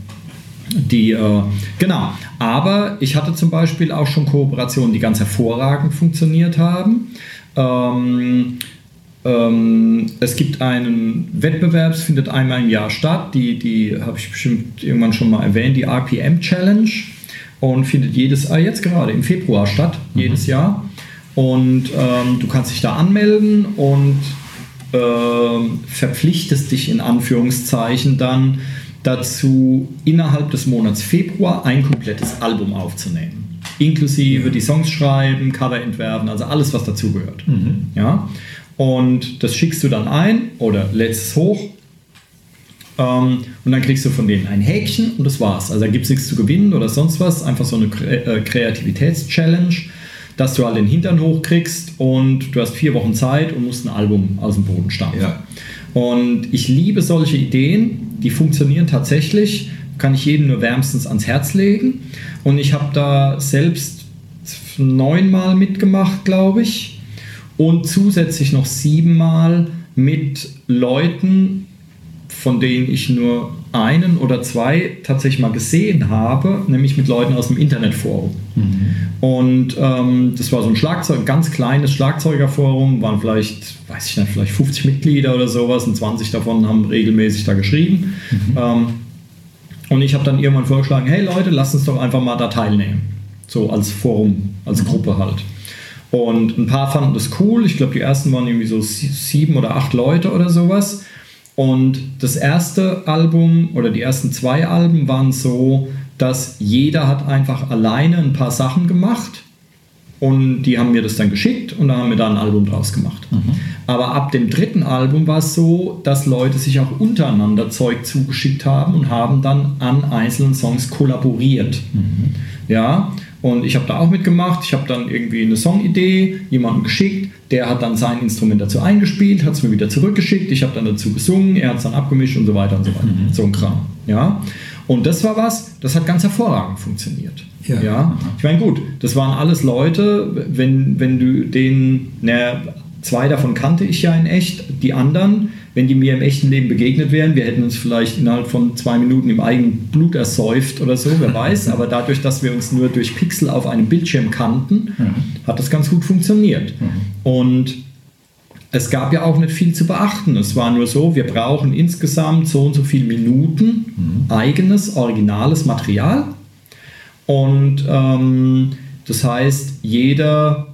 [SPEAKER 1] die, äh, genau. Aber ich hatte zum Beispiel auch schon Kooperationen, die ganz hervorragend funktioniert haben. Ähm, ähm, es gibt einen Wettbewerb, es findet einmal im Jahr statt. Die, die habe ich bestimmt irgendwann schon mal erwähnt, die RPM Challenge. Und findet jedes, ah, jetzt gerade im Februar statt, jedes Jahr. Und ähm, du kannst dich da anmelden und ähm, verpflichtest dich in Anführungszeichen dann dazu, innerhalb des Monats Februar ein komplettes Album aufzunehmen. Inklusive die Songs schreiben, Cover entwerfen, also alles, was dazugehört. Ja? Und das schickst du dann ein oder lädst es hoch. Ähm, und dann kriegst du von denen ein Häkchen und das war's. Also da gibt es nichts zu gewinnen oder sonst was. Einfach so eine äh, Kreativitätschallenge, dass du halt den Hintern hochkriegst und du hast vier Wochen Zeit und musst ein Album aus dem Boden stampfen.
[SPEAKER 3] Ja.
[SPEAKER 1] Und ich liebe solche Ideen, die funktionieren tatsächlich, kann ich jedem nur wärmstens ans Herz legen. Und ich habe da selbst neunmal mitgemacht, glaube ich. Und zusätzlich noch siebenmal mit Leuten, von denen ich nur einen oder zwei tatsächlich mal gesehen habe, nämlich mit Leuten aus dem Internetforum. Und ähm, das war so ein Schlagzeug, ein ganz kleines Schlagzeugerforum, waren vielleicht, weiß ich nicht, vielleicht 50 Mitglieder oder sowas und 20 davon haben regelmäßig da geschrieben. Ähm, und ich habe dann irgendwann vorgeschlagen, hey Leute, lasst uns doch einfach mal da teilnehmen. So als Forum, als Gruppe halt. Und ein paar fanden das cool. Ich glaube, die ersten waren irgendwie so sie- sieben oder acht Leute oder sowas. Und das erste Album oder die ersten zwei Alben waren so, dass jeder hat einfach alleine ein paar Sachen gemacht und die haben mir das dann geschickt und dann haben wir da ein Album draus gemacht. Aber ab dem dritten Album war es so, dass Leute sich auch untereinander Zeug zugeschickt haben und haben dann an einzelnen Songs kollaboriert. Ja, und ich habe da auch mitgemacht. Ich habe dann irgendwie eine Songidee jemandem geschickt. Der hat dann sein Instrument dazu eingespielt, hat es mir wieder zurückgeschickt. Ich habe dann dazu gesungen, er hat es dann abgemischt und so weiter und so weiter. So ein Kram. Ja. Und das war was, das hat ganz hervorragend funktioniert.
[SPEAKER 3] Ja.
[SPEAKER 1] ja. Ich meine, gut, das waren alles Leute, wenn, wenn du denen, na, zwei davon kannte ich ja in echt, die anderen, wenn die mir im echten Leben begegnet wären, wir hätten uns vielleicht innerhalb von zwei Minuten im eigenen Blut ersäuft oder so, wer weiß, aber dadurch, dass wir uns nur durch Pixel auf einem Bildschirm kannten, hat das ganz gut funktioniert. Und es gab ja auch nicht viel zu beachten. Es war nur so, wir brauchen insgesamt so und so viele Minuten eigenes, originales Material. Und ähm, das heißt, jeder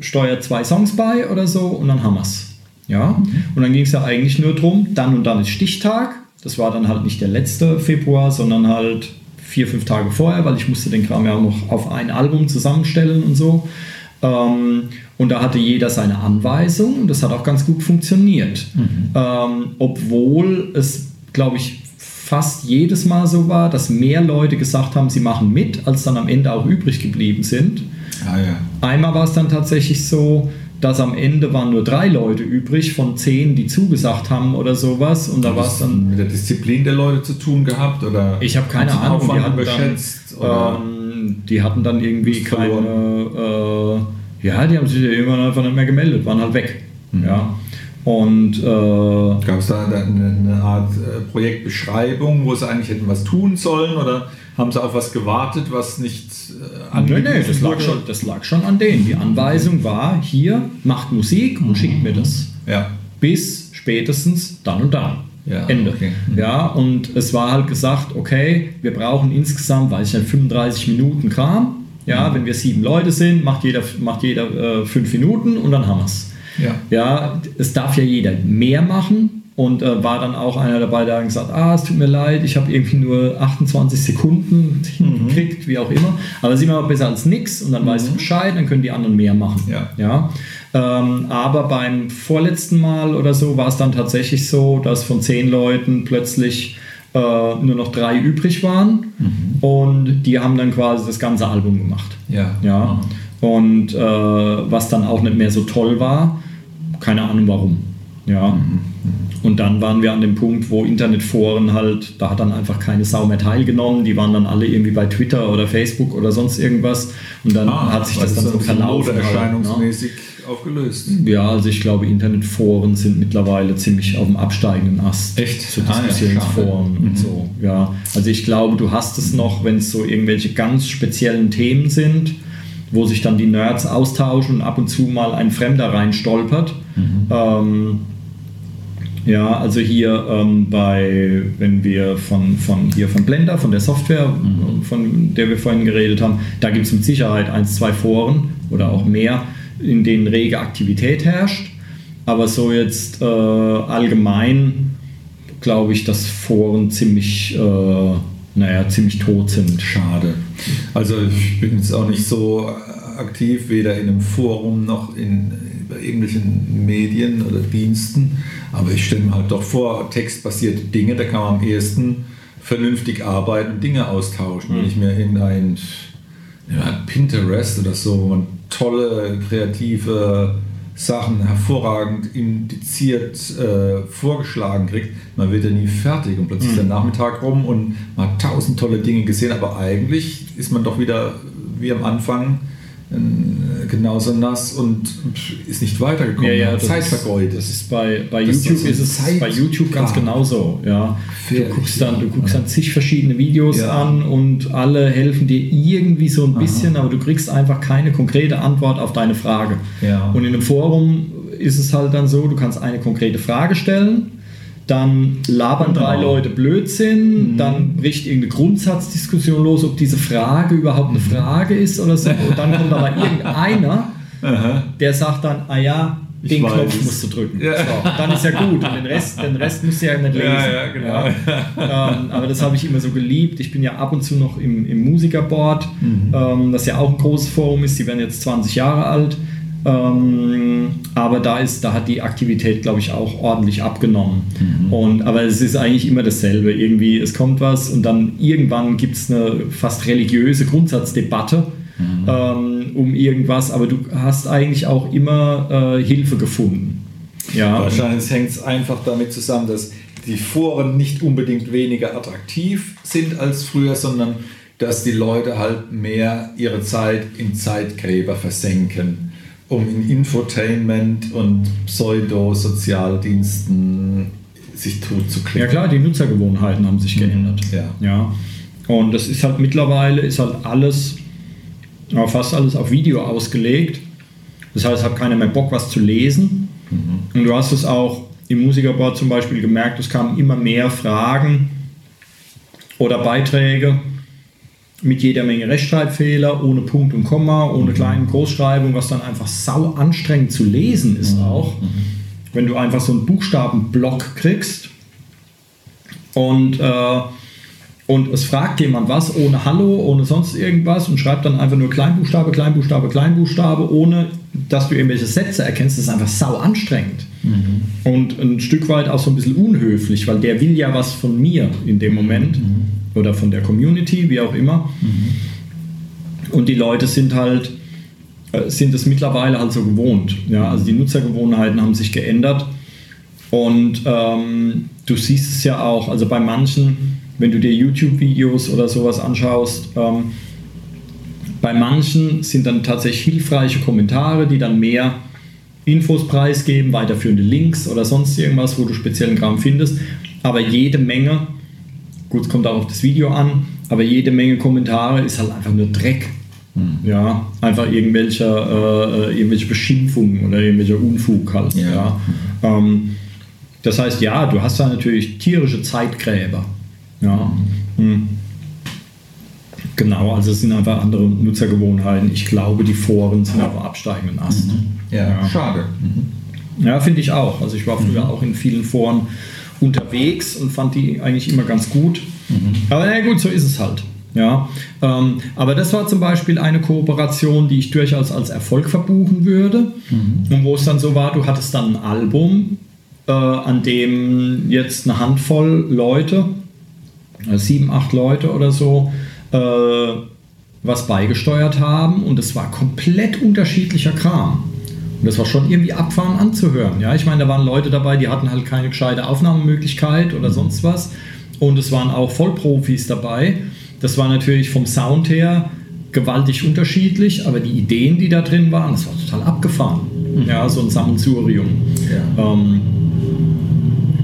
[SPEAKER 1] steuert zwei Songs bei oder so und dann haben wir es. Ja? Und dann ging es ja eigentlich nur darum, dann und dann ist Stichtag. Das war dann halt nicht der letzte Februar, sondern halt vier, fünf Tage vorher, weil ich musste den Kram ja auch noch auf ein Album zusammenstellen und so. Ähm, und da hatte jeder seine Anweisung und das hat auch ganz gut funktioniert. Ähm, obwohl es, glaube ich, fast jedes Mal so war, dass mehr Leute gesagt haben, sie machen mit, als dann am Ende auch übrig geblieben sind.
[SPEAKER 3] Ah, ja.
[SPEAKER 1] Einmal war es dann tatsächlich so, dass am Ende waren nur drei Leute übrig von zehn, die zugesagt haben oder sowas. Und da war es dann.
[SPEAKER 3] mit der Disziplin der Leute zu tun gehabt? Oder
[SPEAKER 1] Ich habe keine Ahnung, die hatten,
[SPEAKER 3] überschätzt?
[SPEAKER 1] dann, ähm, die hatten dann irgendwie keine. Äh, ja, die haben sich ja irgendwann einfach nicht mehr gemeldet, waren halt weg. Ja. Und äh,
[SPEAKER 3] Gab es da eine, eine Art äh, Projektbeschreibung, wo sie eigentlich hätten was tun sollen? Oder haben sie auf was gewartet, was nicht äh,
[SPEAKER 1] Nee, nee, das lag, schon, das lag schon an denen. Die Anweisung war, hier, macht Musik und schickt mir das.
[SPEAKER 3] Ja.
[SPEAKER 1] Bis spätestens dann und dann.
[SPEAKER 3] Ja,
[SPEAKER 1] Ende.
[SPEAKER 3] okay. Mhm.
[SPEAKER 1] Ja, und es war halt gesagt, okay, wir brauchen insgesamt, weiß ich nicht, 35 Minuten Kram.
[SPEAKER 3] Mhm.
[SPEAKER 1] Ja, wenn wir sieben Leute sind, macht jeder, macht jeder äh, fünf Minuten und dann haben wir es.
[SPEAKER 3] Ja.
[SPEAKER 1] Ja, es darf ja jeder mehr machen und äh, war dann auch einer dabei, der hat gesagt, ah, es tut mir leid, ich habe irgendwie nur 28 Sekunden hingekriegt, wie auch immer. Aber das ist immer besser als nichts und dann weißt du Bescheid, dann können die anderen mehr machen.
[SPEAKER 3] Ja.
[SPEAKER 1] Ja? Ähm, aber beim vorletzten Mal oder so war es dann tatsächlich so, dass von zehn Leuten plötzlich äh, nur noch drei übrig waren und die haben dann quasi das ganze Album gemacht.
[SPEAKER 3] Ja.
[SPEAKER 1] Ja. Und äh, was dann auch nicht mehr so toll war, keine Ahnung warum. Ja. Und dann waren wir an dem Punkt, wo Internetforen halt, da hat dann einfach keine Sau mehr teilgenommen. Die waren dann alle irgendwie bei Twitter oder Facebook oder sonst irgendwas. Und dann ah, hat sich das dann so verlaufen.
[SPEAKER 3] Halt, erscheinungsmäßig ne? aufgelöst.
[SPEAKER 1] Ja, also ich glaube, Internetforen sind mittlerweile ziemlich auf dem absteigenden Ast.
[SPEAKER 3] Echt?
[SPEAKER 1] So Diskussionsforen ah, ja, und mhm. so. Ja, also ich glaube, du hast es noch, wenn es so irgendwelche ganz speziellen Themen sind wo sich dann die Nerds austauschen und ab und zu mal ein Fremder reinstolpert. Mhm. Ähm, ja, also hier ähm, bei, wenn wir von, von hier von Blender, von der Software, mhm. von der wir vorhin geredet haben, da gibt es mit Sicherheit ein, zwei Foren oder auch mehr, in denen rege Aktivität herrscht. Aber so jetzt äh, allgemein glaube ich, dass Foren ziemlich, äh, naja, ziemlich tot sind.
[SPEAKER 3] Schade. Also ich bin jetzt auch nicht so aktiv, weder in einem Forum noch in, bei irgendwelchen Medien oder Diensten. Aber ich stelle mir halt doch vor, textbasierte Dinge, da kann man am ehesten vernünftig arbeiten und Dinge austauschen. Mhm. Wenn ich mir in ein ja, Pinterest oder so, wo man tolle, kreative Sachen hervorragend indiziert äh, vorgeschlagen kriegt, man wird ja nie fertig und plötzlich mhm. ist der Nachmittag rum und man hat tausend tolle Dinge gesehen, aber eigentlich ist man doch wieder wie am Anfang genauso nass und ist nicht weitergekommen.
[SPEAKER 1] Ja, ja, Zeit vergeudet. Das ist bei, bei YouTube ist, es Zeit bei YouTube ganz genauso. Ja. Du guckst dann, du guckst dann zig verschiedene Videos ja. an und alle helfen dir irgendwie so ein bisschen, Aha. aber du kriegst einfach keine konkrete Antwort auf deine Frage.
[SPEAKER 3] Ja.
[SPEAKER 1] Und in einem Forum ist es halt dann so, du kannst eine konkrete Frage stellen dann labern genau. drei Leute Blödsinn, mhm. dann bricht irgendeine Grundsatzdiskussion los, ob diese Frage überhaupt eine mhm. Frage ist oder so. Und dann kommt aber irgendeiner, der sagt dann, ah ja, den ich Knopf weiß. musst du drücken. Ja. So, dann ist ja gut. Und den Rest, den Rest musst du ja nicht lesen. Ja, ja, genau. Ähm, aber das habe ich immer so geliebt. Ich bin ja ab und zu noch im, im Musikerboard, mhm. ähm, das ja auch ein großes Forum ist. Die werden jetzt 20 Jahre alt. Ähm, aber da, ist, da hat die Aktivität, glaube ich, auch ordentlich abgenommen. Mhm. Und, aber es ist eigentlich immer dasselbe. Irgendwie, es kommt was und dann irgendwann gibt es eine fast religiöse Grundsatzdebatte mhm. ähm, um irgendwas, aber du hast eigentlich auch immer äh, Hilfe gefunden.
[SPEAKER 3] Ja. Wahrscheinlich hängt es einfach damit zusammen, dass die Foren nicht unbedingt weniger attraktiv sind als früher, sondern dass die Leute halt mehr ihre Zeit in Zeitgräber versenken um in Infotainment und Pseudo-Sozialdiensten sich tot zu klicken.
[SPEAKER 1] Ja klar, die Nutzergewohnheiten haben sich geändert.
[SPEAKER 3] Ja.
[SPEAKER 1] ja. Und das ist halt mittlerweile, ist halt alles, fast alles auf Video ausgelegt. Das heißt, es hat keiner mehr Bock, was zu lesen. Mhm. Und du hast es auch im Musikerboard zum Beispiel gemerkt, es kamen immer mehr Fragen oder Beiträge, mit jeder Menge Rechtschreibfehler, ohne Punkt und Komma, ohne mhm. kleinen Großschreibung, was dann einfach sau anstrengend zu lesen ist mhm. auch. Mhm. Wenn du einfach so einen Buchstabenblock kriegst und, äh, und es fragt jemand was ohne Hallo, ohne sonst irgendwas und schreibt dann einfach nur Kleinbuchstabe, Kleinbuchstabe, Kleinbuchstabe, ohne dass du irgendwelche Sätze erkennst, ist einfach sau anstrengend. Mhm. Und ein Stück weit auch so ein bisschen unhöflich, weil der will ja was von mir in dem Moment. Mhm oder von der Community, wie auch immer. Mhm. Und die Leute sind halt, äh, sind es mittlerweile halt so gewohnt. Ja? Also die Nutzergewohnheiten haben sich geändert. Und ähm, du siehst es ja auch, also bei manchen, wenn du dir YouTube-Videos oder sowas anschaust, ähm, bei manchen sind dann tatsächlich hilfreiche Kommentare, die dann mehr Infos preisgeben, weiterführende Links oder sonst irgendwas, wo du speziellen Kram findest. Aber jede Menge Gut, es kommt auch auf das Video an, aber jede Menge Kommentare ist halt einfach nur Dreck. Hm. Ja, einfach irgendwelche, äh, äh, irgendwelche Beschimpfungen oder irgendwelcher Unfug halt. Ja. ja. Ähm, das heißt, ja, du hast da natürlich tierische Zeitgräber. Ja. Hm. Genau, also es sind einfach andere Nutzergewohnheiten. Ich glaube, die Foren sind auf absteigenden Ast. Mhm.
[SPEAKER 3] Ja, ja, schade.
[SPEAKER 1] Mhm. Ja, finde ich auch. Also ich war früher mhm. auch in vielen Foren unterwegs und fand die eigentlich immer ganz gut. Mhm. Aber na gut, so ist es halt. Ja, ähm, aber das war zum Beispiel eine Kooperation, die ich durchaus als Erfolg verbuchen würde. Mhm. Und wo es dann so war, du hattest dann ein Album, äh, an dem jetzt eine Handvoll Leute, äh, sieben, acht Leute oder so, äh, was beigesteuert haben und es war komplett unterschiedlicher Kram. Und das war schon irgendwie abfahren anzuhören. Ja, ich meine, da waren Leute dabei, die hatten halt keine gescheite Aufnahmemöglichkeit oder sonst was. Und es waren auch Vollprofis dabei. Das war natürlich vom Sound her gewaltig unterschiedlich, aber die Ideen, die da drin waren, das war total abgefahren. Mhm. Ja, so ein Sammelsurium. Ja. Ähm,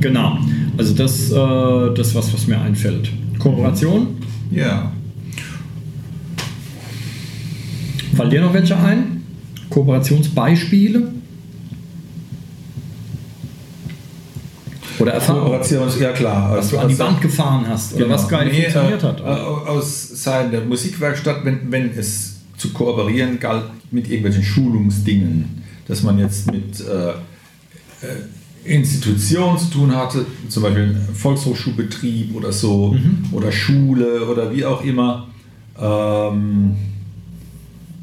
[SPEAKER 1] genau. Also das, äh, das was, was mir einfällt. Kooperation?
[SPEAKER 3] Ja.
[SPEAKER 1] Fallen dir noch welche ein? Kooperationsbeispiele?
[SPEAKER 3] Oder Erfahrung? Kooperations, ja klar.
[SPEAKER 1] Was du an die Wand gefahren hast oder genau. was geil nee, funktioniert
[SPEAKER 3] äh,
[SPEAKER 1] hat.
[SPEAKER 3] Aus seiner Musikwerkstatt, wenn, wenn es zu kooperieren galt mit irgendwelchen Schulungsdingen, dass man jetzt mit äh, äh Institutionen zu tun hatte, zum Beispiel Volkshochschulbetrieb oder so, mhm. oder Schule oder wie auch immer. Ähm,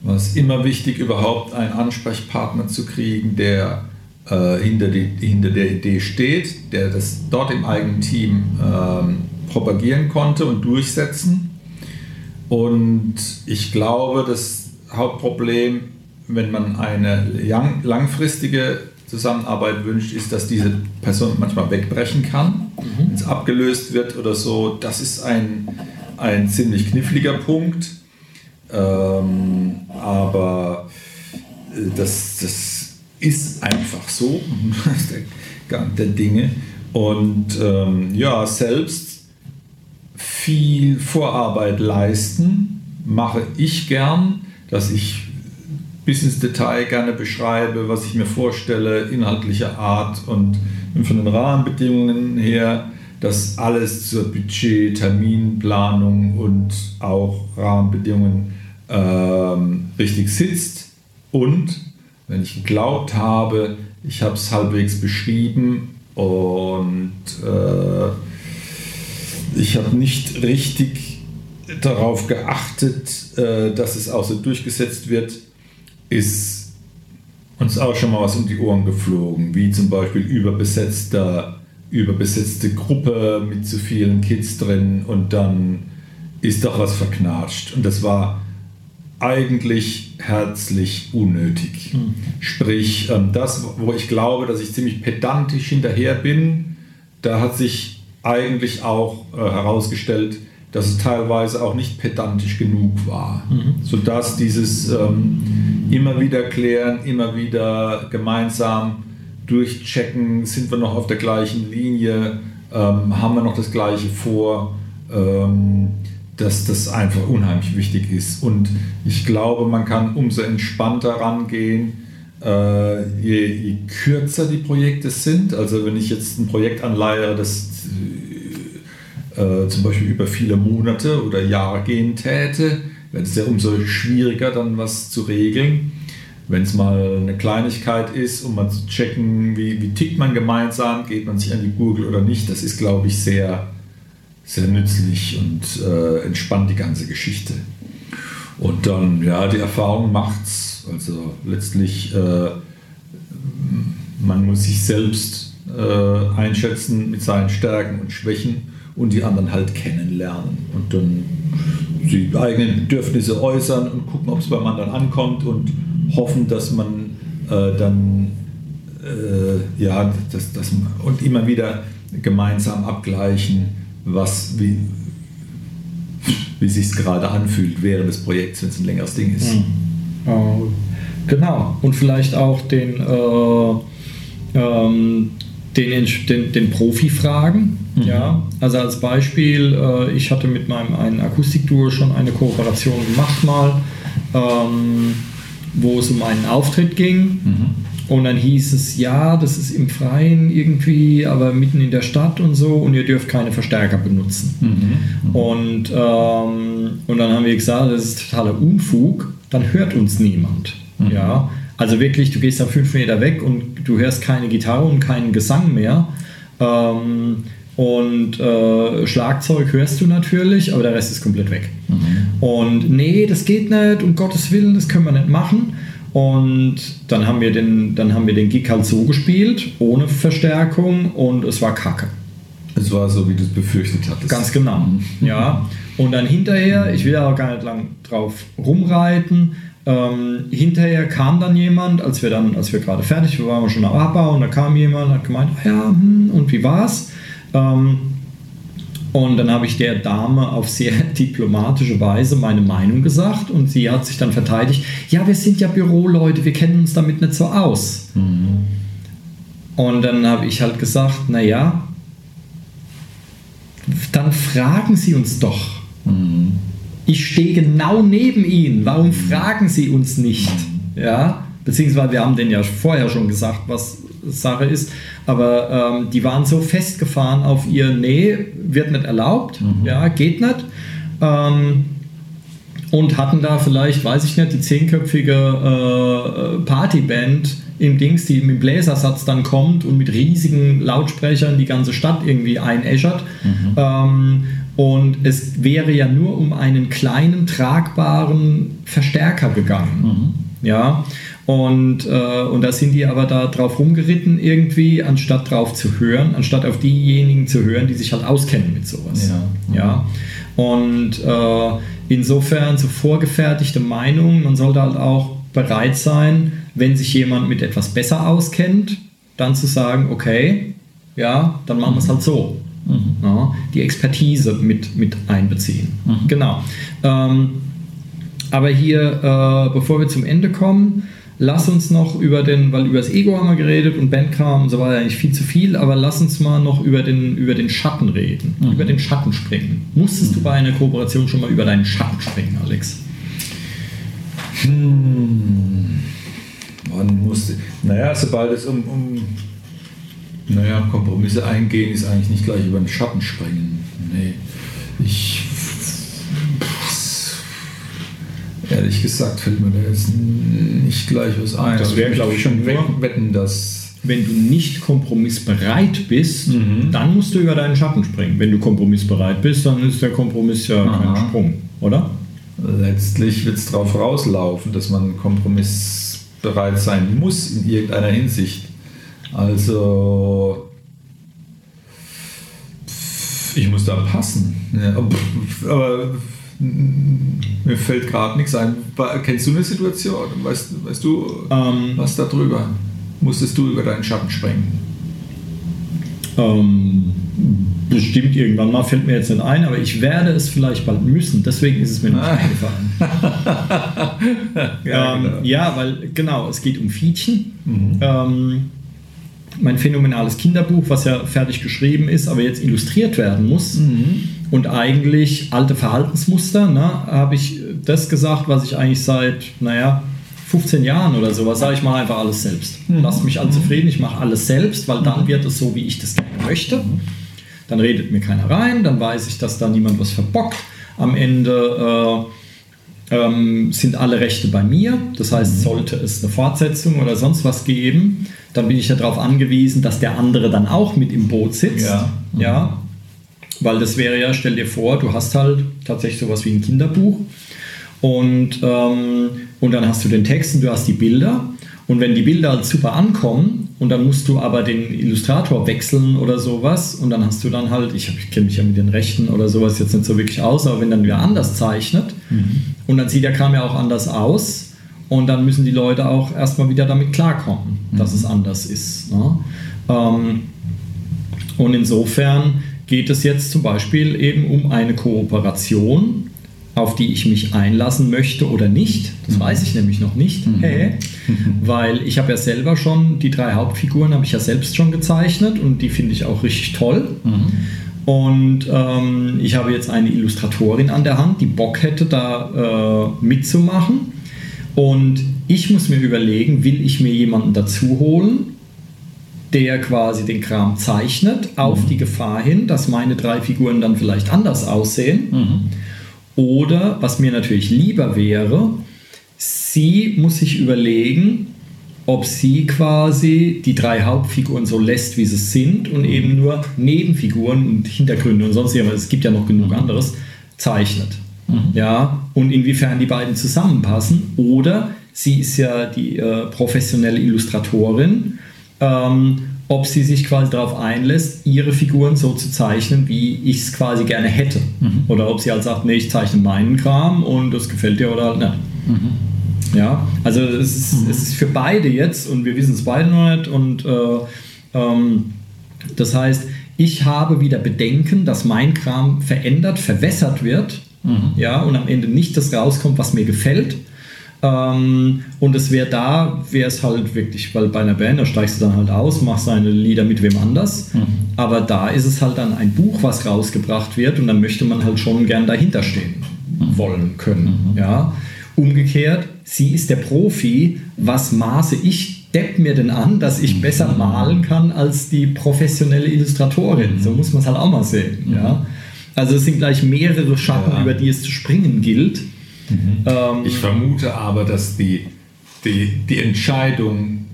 [SPEAKER 3] war es immer wichtig, überhaupt einen Ansprechpartner zu kriegen, der äh, hinter, die, hinter der Idee steht, der das dort im eigenen Team ähm, propagieren konnte und durchsetzen. Und ich glaube, das Hauptproblem, wenn man eine lang, langfristige Zusammenarbeit wünscht, ist, dass diese Person manchmal wegbrechen kann, mhm. wenn es abgelöst wird oder so. Das ist ein, ein ziemlich kniffliger Punkt. Ähm, aber äh, das, das ist einfach so, der Gang der Dinge. Und ähm, ja, selbst viel Vorarbeit leisten mache ich gern, dass ich bis ins Detail gerne beschreibe, was ich mir vorstelle, inhaltlicher Art und von den Rahmenbedingungen her, dass alles zur Budget, Terminplanung und auch Rahmenbedingungen ähm, richtig sitzt und wenn ich geglaubt habe, ich habe es halbwegs beschrieben und äh, ich habe nicht richtig darauf geachtet, äh, dass es auch so durchgesetzt wird, ist uns auch schon mal was um die Ohren geflogen, wie zum Beispiel überbesetzter, überbesetzte Gruppe mit zu vielen Kids drin und dann ist doch was verknatscht. Und das war eigentlich herzlich unnötig. Mhm. Sprich, ähm, das, wo ich glaube, dass ich ziemlich pedantisch hinterher bin, da hat sich eigentlich auch äh, herausgestellt, dass es teilweise auch nicht pedantisch genug war, mhm. sodass dieses ähm, immer wieder klären, immer wieder gemeinsam durchchecken, sind wir noch auf der gleichen Linie, ähm, haben wir noch das gleiche vor, ähm, dass das einfach unheimlich wichtig ist. Und ich glaube, man kann umso entspannter rangehen, äh, je, je, kürzer die Projekte sind. Also wenn ich jetzt ein Projekt anleihe, das äh, zum Beispiel über viele Monate oder Jahre gehen täte, wäre es ja umso schwieriger, dann was zu regeln. Wenn es mal eine Kleinigkeit ist, um mal zu checken, wie, wie tickt man gemeinsam, geht man sich an die Gurgel oder nicht, das ist, glaube ich, sehr sehr nützlich und äh, entspannt die ganze Geschichte. Und dann, ja, die Erfahrung macht's. Also letztlich, äh, man muss sich selbst äh, einschätzen mit seinen Stärken und Schwächen und die anderen halt kennenlernen und dann die eigenen Bedürfnisse äußern und gucken, ob es beim anderen ankommt und hoffen, dass man äh, dann äh, ja, das, das, und immer wieder gemeinsam abgleichen, was, wie, wie sich gerade anfühlt während des Projekts, wenn es ein längeres Ding ist. Mhm.
[SPEAKER 1] Äh, genau. Und vielleicht auch den, äh, ähm, den, den, den Profi fragen. Mhm. Ja? Also als Beispiel, äh, ich hatte mit meinem einen Akustikduo schon eine Kooperation gemacht mal, ähm, wo es um einen Auftritt ging. Mhm. Und dann hieß es, ja, das ist im Freien irgendwie, aber mitten in der Stadt und so und ihr dürft keine Verstärker benutzen. Mhm. Und, ähm, und dann haben wir gesagt, das ist totaler Unfug, dann hört uns niemand. Mhm. Ja, also wirklich, du gehst dann fünf Meter weg und du hörst keine Gitarre und keinen Gesang mehr. Ähm, und äh, Schlagzeug hörst du natürlich, aber der Rest ist komplett weg. Mhm. Und nee, das geht nicht, um Gottes Willen, das können wir nicht machen. Und dann haben wir den, dann haben wir den Gig halt so gespielt, ohne Verstärkung und es war kacke.
[SPEAKER 3] Es war so, wie du es befürchtet hattest.
[SPEAKER 1] Ganz genau, ja. Und dann hinterher, ich will aber gar nicht lang drauf rumreiten, äh, ähm, hinterher kam dann jemand, als wir dann, als wir gerade fertig waren, waren wir schon am Abbau und da kam jemand und hat gemeint, ah ja, hm, und wie war's? Ähm, und dann habe ich der Dame auf sehr diplomatische Weise meine Meinung gesagt und sie hat sich dann verteidigt, ja, wir sind ja Büroleute, wir kennen uns damit nicht so aus. Mhm. Und dann habe ich halt gesagt, naja, dann fragen Sie uns doch. Mhm. Ich stehe genau neben Ihnen, warum fragen Sie uns nicht? Ja, beziehungsweise wir haben denen ja vorher schon gesagt, was Sache ist, aber ähm, die waren so festgefahren auf ihr, nee, wird nicht erlaubt, mhm. ja, geht nicht. Ähm, und hatten da vielleicht, weiß ich nicht, die zehnköpfige äh, Partyband im Dings, die mit Bläsersatz dann kommt und mit riesigen Lautsprechern die ganze Stadt irgendwie einäschert. Mhm. Ähm, und es wäre ja nur um einen kleinen tragbaren Verstärker gegangen. Mhm. Ja, und, äh, und da sind die aber da drauf rumgeritten irgendwie, anstatt drauf zu hören, anstatt auf diejenigen zu hören, die sich halt auskennen mit sowas. Ja. ja? Und äh, insofern so vorgefertigte Meinungen, man sollte halt auch bereit sein, wenn sich jemand mit etwas besser auskennt, dann zu sagen, okay, ja, dann machen wir es halt so. Mhm. Ja, die Expertise mit, mit einbeziehen. Mhm. Genau. Ähm, aber hier, äh, bevor wir zum Ende kommen, lass uns noch über den, weil über das Ego haben wir geredet und Bandkram und so weiter eigentlich viel zu viel, aber lass uns mal noch über den, über den Schatten reden, mhm. über den Schatten springen. Musstest du bei einer Kooperation schon mal über deinen Schatten springen, Alex?
[SPEAKER 3] Hm. Man musste, naja, sobald es um, um naja, Kompromisse eingehen, ist eigentlich nicht gleich über den Schatten springen. Nee. Ich Ehrlich gesagt fällt mir da jetzt nicht gleich was ein.
[SPEAKER 1] Das wäre, glaube ich, schon wetten, dass. Wenn du nicht kompromissbereit bist, mhm. dann musst du über deinen Schatten springen. Wenn du kompromissbereit bist, dann ist der Kompromiss ja Aha. kein Sprung, oder?
[SPEAKER 3] Letztlich wird es darauf rauslaufen, dass man kompromissbereit sein muss in irgendeiner Hinsicht. Also ich muss da passen. Ja, aber mir fällt gerade nichts ein. Kennst du eine Situation? Weißt, weißt du ähm, was darüber? Musstest du über deinen Schatten springen?
[SPEAKER 1] Ähm, bestimmt irgendwann mal, fällt mir jetzt nicht ein, aber ich werde es vielleicht bald müssen. Deswegen ist es mir nicht ah. eingefallen. ja, ähm, genau. ja, weil genau, es geht um Fietchen. Mhm. Mein phänomenales Kinderbuch, was ja fertig geschrieben ist, aber jetzt illustriert werden muss. Mhm. Und eigentlich alte Verhaltensmuster, ne, habe ich das gesagt, was ich eigentlich seit, naja, 15 Jahren oder sowas sage, ich mache einfach alles selbst. Mhm. Lasst mich alle zufrieden, ich mache alles selbst, weil dann wird es so, wie ich das gerne möchte. Mhm. Dann redet mir keiner rein, dann weiß ich, dass da niemand was verbockt. Am Ende äh, ähm, sind alle Rechte bei mir. Das heißt, mhm. sollte es eine Fortsetzung oder sonst was geben, dann bin ich ja darauf angewiesen, dass der andere dann auch mit im Boot sitzt. Ja. ja. Weil das wäre ja, stell dir vor, du hast halt tatsächlich sowas wie ein Kinderbuch und, ähm, und dann hast du den Text und du hast die Bilder. Und wenn die Bilder halt super ankommen und dann musst du aber den Illustrator wechseln oder sowas und dann hast du dann halt, ich, ich kenne mich ja mit den Rechten oder sowas jetzt nicht so wirklich aus, aber wenn dann wer anders zeichnet mhm. und dann sieht der Kram ja auch anders aus, und dann müssen die Leute auch erstmal wieder damit klarkommen, dass mhm. es anders ist. Ne? Ähm, und insofern geht es jetzt zum Beispiel eben um eine Kooperation, auf die ich mich einlassen möchte oder nicht. Das mhm. weiß ich nämlich noch nicht, mhm. hey, weil ich habe ja selber schon, die drei Hauptfiguren habe ich ja selbst schon gezeichnet und die finde ich auch richtig toll. Mhm. Und ähm, ich habe jetzt eine Illustratorin an der Hand, die Bock hätte, da äh, mitzumachen. Und ich muss mir überlegen, will ich mir jemanden dazu holen, der quasi den Kram zeichnet, auf mhm. die Gefahr hin, dass meine drei Figuren dann vielleicht anders aussehen. Mhm. Oder, was mir natürlich lieber wäre, sie muss sich überlegen, ob sie quasi die drei Hauptfiguren so lässt, wie sie sind und eben nur Nebenfiguren und Hintergründe und sonst irgendwas, es gibt ja noch genug anderes, zeichnet. Mhm. Ja, und inwiefern die beiden zusammenpassen. Oder sie ist ja die äh, professionelle Illustratorin, ähm, ob sie sich quasi darauf einlässt, ihre Figuren so zu zeichnen, wie ich es quasi gerne hätte. Mhm. Oder ob sie halt sagt, nee, ich zeichne meinen Kram und das gefällt dir oder halt nicht. Mhm. Ja, also es ist, mhm. es ist für beide jetzt und wir wissen es beide noch nicht und äh, ähm, das heißt, ich habe wieder Bedenken, dass mein Kram verändert, verwässert wird mhm. ja, und am Ende nicht das rauskommt, was mir gefällt. Ähm, und es wäre da, wäre es halt wirklich, weil bei einer Band, da steigst du dann halt aus, machst deine Lieder mit wem anders. Mhm. Aber da ist es halt dann ein Buch, was rausgebracht wird und dann möchte man halt schon gern dahinter stehen mhm. wollen können. Mhm. Ja. Umgekehrt, sie ist der Profi, was maße ich Depp mir denn an, dass ich besser malen kann als die professionelle Illustratorin? So muss man es halt auch mal sehen. Mhm. Ja? Also es sind gleich mehrere Schatten, ja. über die es zu springen gilt.
[SPEAKER 3] Mhm. Ähm, ich vermute aber, dass die, die, die Entscheidung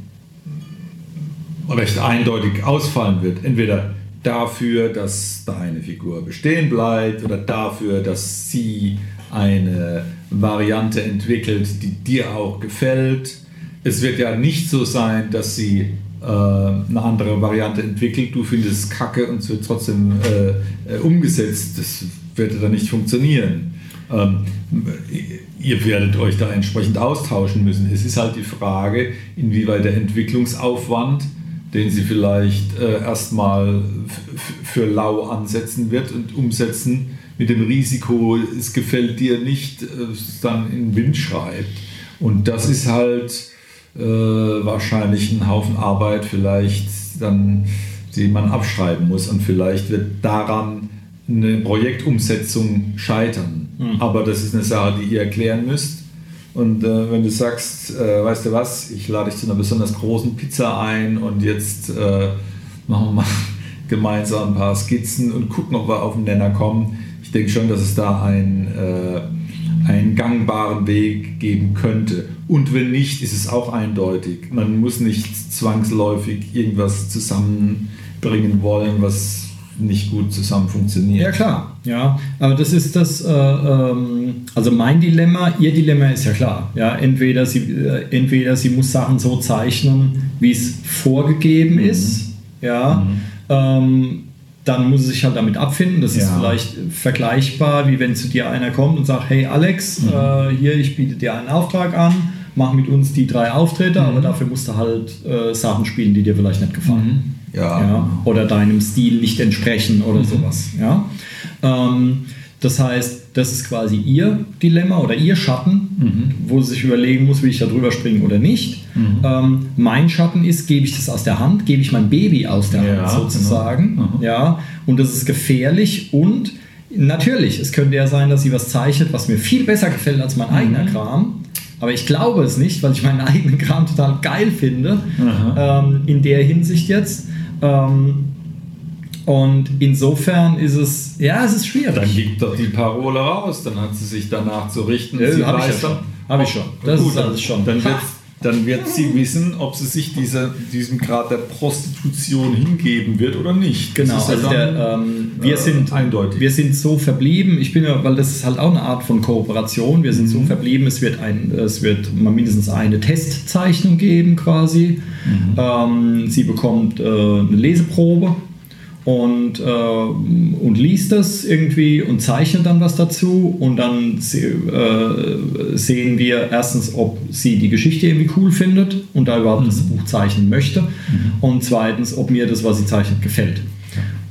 [SPEAKER 3] recht eindeutig ausfallen wird. Entweder dafür, dass deine Figur bestehen bleibt oder dafür, dass sie eine Variante entwickelt, die dir auch gefällt es wird ja nicht so sein, dass sie äh, eine andere Variante entwickelt, du findest es kacke und es wird trotzdem äh, äh, umgesetzt. Das wird dann nicht funktionieren. Ähm, ihr werdet euch da entsprechend austauschen müssen. Es ist halt die Frage, inwieweit der Entwicklungsaufwand, den sie vielleicht äh, erstmal für lau ansetzen wird und umsetzen, mit dem Risiko, es gefällt dir nicht, äh, dann in den Wind schreibt. Und das ist halt äh, wahrscheinlich ein Haufen Arbeit vielleicht dann, die man abschreiben muss und vielleicht wird daran eine Projektumsetzung scheitern. Mhm. Aber das ist eine Sache, die ihr erklären müsst. Und äh, wenn du sagst, äh, weißt du was, ich lade dich zu einer besonders großen Pizza ein und jetzt äh, machen wir mal gemeinsam ein paar Skizzen und gucken, ob wir auf den Nenner kommen. Ich denke schon, dass es da ein äh, einen gangbaren Weg geben könnte. Und wenn nicht, ist es auch eindeutig. Man muss nicht zwangsläufig irgendwas zusammenbringen wollen, was nicht gut zusammen funktioniert.
[SPEAKER 1] Ja klar, ja, aber das ist das, äh, ähm, also mein Dilemma, ihr Dilemma ist ja klar, ja, entweder sie, äh, entweder sie muss Sachen so zeichnen, wie es vorgegeben mhm. ist, ja, mhm. ähm, dann muss sie sich halt damit abfinden. Das ja. ist vielleicht vergleichbar, wie wenn zu dir einer kommt und sagt, hey Alex, mhm. äh, hier, ich biete dir einen Auftrag an, mach mit uns die drei Auftritte, mhm. aber dafür musst du halt äh, Sachen spielen, die dir vielleicht nicht gefallen. Ja. ja. Oder deinem Stil nicht entsprechen oder mhm. sowas. Ja. Ähm, das heißt, das ist quasi ihr Dilemma oder ihr Schatten, mhm. wo sie sich überlegen muss, will ich da drüber springen oder nicht. Mhm. Ähm, mein Schatten ist, gebe ich das aus der Hand, gebe ich mein Baby aus der ja, Hand sozusagen. Genau. Ja, und das ist gefährlich und natürlich, es könnte ja sein, dass sie was zeichnet, was mir viel besser gefällt als mein eigener mhm. Kram. Aber ich glaube es nicht, weil ich meinen eigenen Kram total geil finde. Ähm, in der Hinsicht jetzt. Ähm, und insofern ist es, ja, es ist schwierig.
[SPEAKER 3] Dann liegt doch die Parole raus, dann hat sie sich danach zu richten.
[SPEAKER 1] Ja, habe ich ja schon. Habe ich schon.
[SPEAKER 3] Das gut, ist alles schon. Dann wird, dann wird sie wissen, ob sie sich dieser, diesem Grad der Prostitution hingeben wird oder nicht.
[SPEAKER 1] Genau,
[SPEAKER 3] also
[SPEAKER 1] dann, der, ähm, wir, äh, sind,
[SPEAKER 3] eindeutig.
[SPEAKER 1] wir sind so verblieben, ich bin ja, weil das ist halt auch eine Art von Kooperation, wir sind mhm. so verblieben, es wird, ein, es wird mal mindestens eine Testzeichnung geben quasi. Mhm. Ähm, sie bekommt äh, eine Leseprobe und, äh, und liest das irgendwie und zeichnet dann was dazu und dann äh, sehen wir erstens, ob sie die Geschichte irgendwie cool findet und da überhaupt mhm. das Buch zeichnen möchte mhm. und zweitens, ob mir das, was sie zeichnet, gefällt.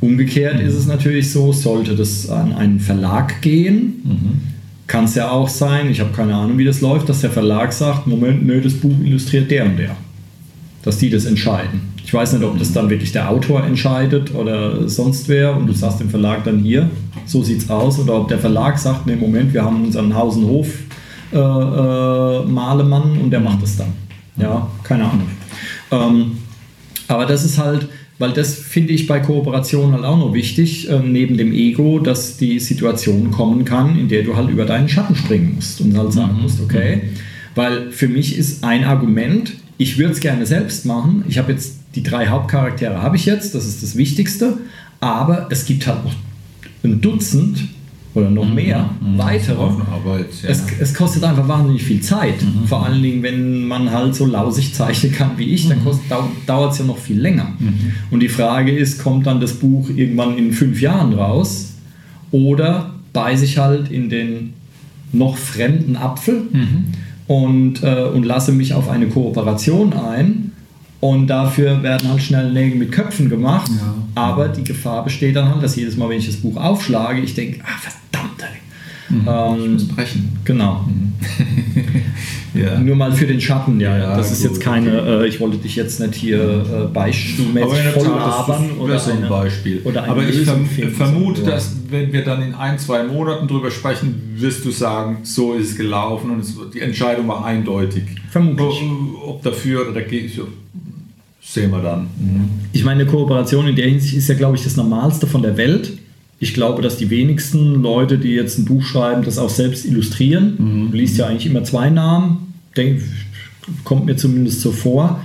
[SPEAKER 1] Umgekehrt mhm. ist es natürlich so, sollte das an einen Verlag gehen, mhm. kann es ja auch sein, ich habe keine Ahnung, wie das läuft, dass der Verlag sagt, Moment, nö, das Buch illustriert der und der. Dass die das entscheiden. Ich weiß nicht, ob das dann wirklich der Autor entscheidet oder sonst wer und du sagst dem Verlag dann hier, so sieht's aus, oder ob der Verlag sagt, nee, Moment, wir haben unseren Hausenhof äh, äh, Malemann und der macht es dann. Ja, keine Ahnung. Ähm, aber das ist halt, weil das finde ich bei Kooperation halt auch noch wichtig, äh, neben dem Ego, dass die Situation kommen kann, in der du halt über deinen Schatten springen musst und halt sagen mhm. musst, okay, weil für mich ist ein Argument, ich würde es gerne selbst machen. Ich habe jetzt die drei Hauptcharaktere habe ich jetzt, das ist das Wichtigste, aber es gibt halt noch ein Dutzend oder noch mhm, mehr mhm, weitere.
[SPEAKER 3] Arbeit, ja.
[SPEAKER 1] es, es, kostet einfach wahnsinnig viel Zeit. Mhm. Vor allen Dingen, wenn man halt so lausig zeichnen kann wie ich, dann mhm. dauert es ja noch viel länger. Mhm. Und die Frage ist, kommt dann das Buch irgendwann in fünf Jahren raus oder beiße ich halt in den noch fremden Apfel?
[SPEAKER 3] Mhm
[SPEAKER 1] und, äh, und lasse mich auf eine Kooperation ein. Und dafür werden halt schnell Nägel mit Köpfen gemacht.
[SPEAKER 3] Ja.
[SPEAKER 1] Aber die Gefahr besteht dann halt, dass jedes Mal, wenn ich das Buch aufschlage, ich denke, ah, verdammt, ey.
[SPEAKER 3] Ich
[SPEAKER 1] Ähm,
[SPEAKER 3] muss brechen.
[SPEAKER 1] genau.
[SPEAKER 3] Ja.
[SPEAKER 1] Nur mal für den Schatten, ja.
[SPEAKER 3] Ja,
[SPEAKER 1] das ist
[SPEAKER 3] gut,
[SPEAKER 1] jetzt keine, äh, ich wollte dich jetzt nicht hier äh,
[SPEAKER 3] der
[SPEAKER 1] voll
[SPEAKER 3] Tat,
[SPEAKER 1] labern
[SPEAKER 3] das
[SPEAKER 1] oder
[SPEAKER 3] so ein Beispiel.
[SPEAKER 1] Oder
[SPEAKER 3] Aber ich verm vermute,
[SPEAKER 1] so.
[SPEAKER 3] dass wenn wir dann in ein, zwei Monaten drüber sprechen, wirst du sagen, so ist es gelaufen und es, die Entscheidung war eindeutig.
[SPEAKER 1] Vermutlich.
[SPEAKER 3] Ob, ob dafür oder dagegen, sehen wir dann. Mhm.
[SPEAKER 1] Ich meine, eine Kooperation in der Hinsicht ist ja, glaube ich, das Normalste von der Welt. Ich glaube, dass die wenigsten Leute, die jetzt ein Buch schreiben, das auch selbst illustrieren. Du liest ja eigentlich immer zwei Namen. Denk, kommt mir zumindest so vor.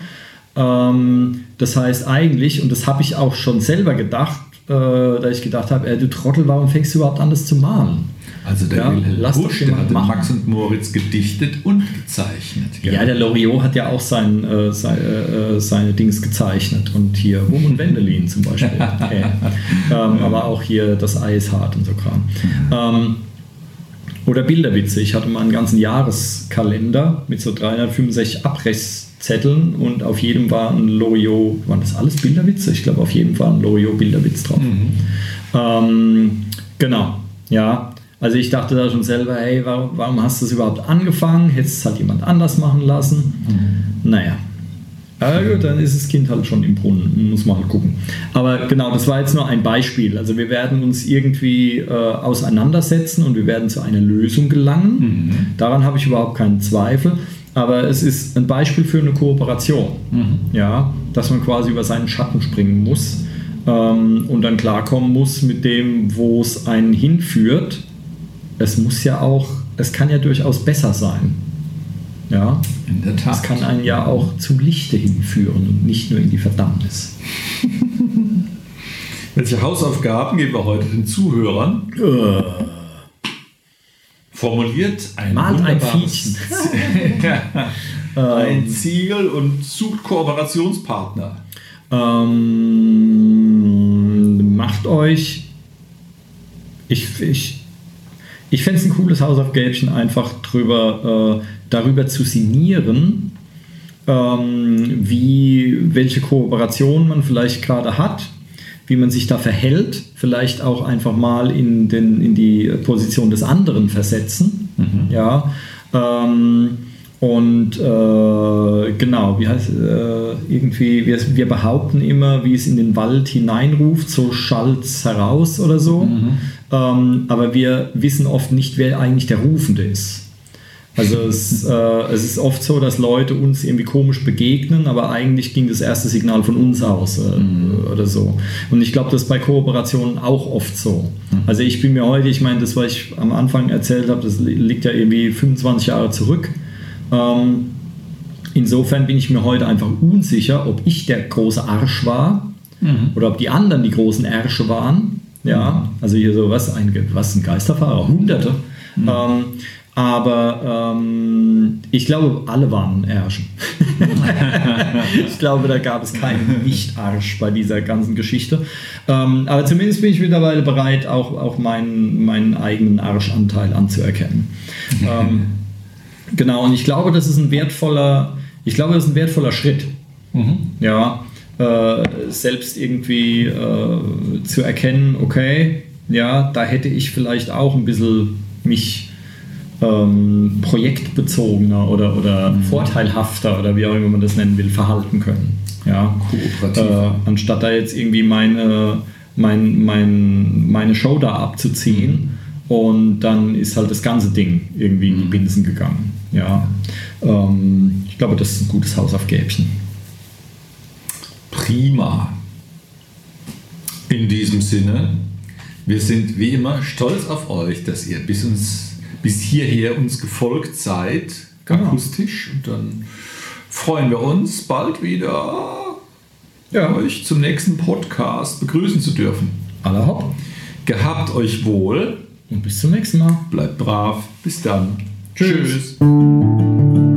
[SPEAKER 1] Ähm, das heißt eigentlich, und das habe ich auch schon selber gedacht, äh, da ich gedacht habe, ey, du Trottel, warum fängst du überhaupt an, das zu malen?
[SPEAKER 3] Also der
[SPEAKER 1] Ja,
[SPEAKER 3] Wilhelm Busch, der hat. Max und Moritz gedichtet und gezeichnet. gell?
[SPEAKER 1] Ja, der Loriot hat ja auch sein, äh, seine, äh, seine Dings gezeichnet und hier Wum und Wendelin zum Beispiel. Okay. ähm, aber auch hier das Eishart und so Kram. Ähm, oder Bilderwitze. Ich hatte mal einen ganzen Jahreskalender mit so 365 Abrisszetteln und auf jedem war ein Loriot, waren das alles Bilderwitze? Ich glaube, auf jedem war ein Loriot-Bilderwitz drauf. Ähm, genau, ja. Also ich dachte da schon selber, hey, warum, warum hast du das überhaupt angefangen? Hättest es halt jemand anders machen lassen? Naja. Aber gut, dann ist das Kind halt schon im Brunnen, muss man halt gucken. Aber genau, das war jetzt nur ein Beispiel. Also wir werden uns irgendwie äh, auseinandersetzen und wir werden zu einer Lösung gelangen. Daran habe ich überhaupt keinen Zweifel. Aber es ist ein Beispiel für eine Kooperation. Ja, dass man quasi über seinen Schatten springen muss ähm, und dann klarkommen muss mit dem, wo es einen hinführt. Es muss ja auch, es kann ja durchaus besser sein. Ja,
[SPEAKER 3] In der Tat.
[SPEAKER 1] das kann einen ja auch zum Lichte hinführen und nicht nur in die Verdammnis.
[SPEAKER 3] Welche Hausaufgaben geben wir heute den Zuhörern? Formuliert ein
[SPEAKER 1] Malt ein
[SPEAKER 3] wunderbares- ein Ziel und sucht Kooperationspartner.
[SPEAKER 1] Ähm, macht euch. Ich, ich, ich fände es ein cooles Hausaufgäbchen, einfach drüber, äh, darüber zu sinnieren, ähm, wie, welche Kooperation man vielleicht gerade hat, wie man sich da verhält, vielleicht auch einfach mal in, den, in die Position des anderen versetzen. Ja. Ähm, und äh, genau, wie heißt äh, irgendwie, wir, wir behaupten immer, wie es in den Wald hineinruft, so schallt es heraus oder so. Ähm, aber wir wissen oft nicht, wer eigentlich der Rufende ist. Also es, äh, es ist oft so, dass Leute uns irgendwie komisch begegnen, aber eigentlich ging das erste Signal von uns aus äh, oder so. Und ich glaube, das ist bei Kooperationen auch oft so. Also ich bin mir heute, ich meine, das, was ich am Anfang erzählt habe, das li- liegt ja irgendwie 25 Jahre zurück. Ähm, insofern bin ich mir heute einfach unsicher, ob ich der große Arsch war oder ob die anderen die großen Ärsche waren. Ja, also hier so was, ein, was ein Geisterfahrer, Hunderte. Ähm, aber ähm, ich glaube, alle waren Ärsche. ich glaube, da gab es keinen Nicht-Arsch bei dieser ganzen Geschichte. Ähm, aber zumindest bin ich mittlerweile bereit, auch, auch meinen, meinen eigenen Arschanteil anzuerkennen. genau, und ich glaube, das ist ein wertvoller, ich glaube, das ist ein wertvoller Schritt. Ja, äh, selbst irgendwie äh, zu erkennen, okay, ja, da hätte ich vielleicht auch ein bisschen mich ähm, projektbezogener oder, oder vorteilhafter oder wie auch immer man das nennen will, verhalten können. Ja.
[SPEAKER 3] Kooperativ.
[SPEAKER 1] Äh, anstatt da jetzt irgendwie meine, mein, mein, meine Show da abzuziehen und dann ist halt das ganze Ding irgendwie in die Binsen gegangen. Ja. Ähm, ich glaube, das ist ein gutes Hausaufgäbchen.
[SPEAKER 3] Prima. In diesem Sinne, wir sind wie immer stolz auf euch, dass ihr bis, uns, bis hierher uns gefolgt seid,
[SPEAKER 1] Genau.
[SPEAKER 3] akustisch. Und dann freuen wir uns, bald wieder
[SPEAKER 1] Ja.
[SPEAKER 3] euch zum nächsten Podcast begrüßen zu dürfen.
[SPEAKER 1] Aller hopp.
[SPEAKER 3] Gehabt euch wohl,
[SPEAKER 1] Und bis zum nächsten Mal.
[SPEAKER 3] bleibt brav, bis dann.
[SPEAKER 1] Tschüss.
[SPEAKER 3] Tschüss.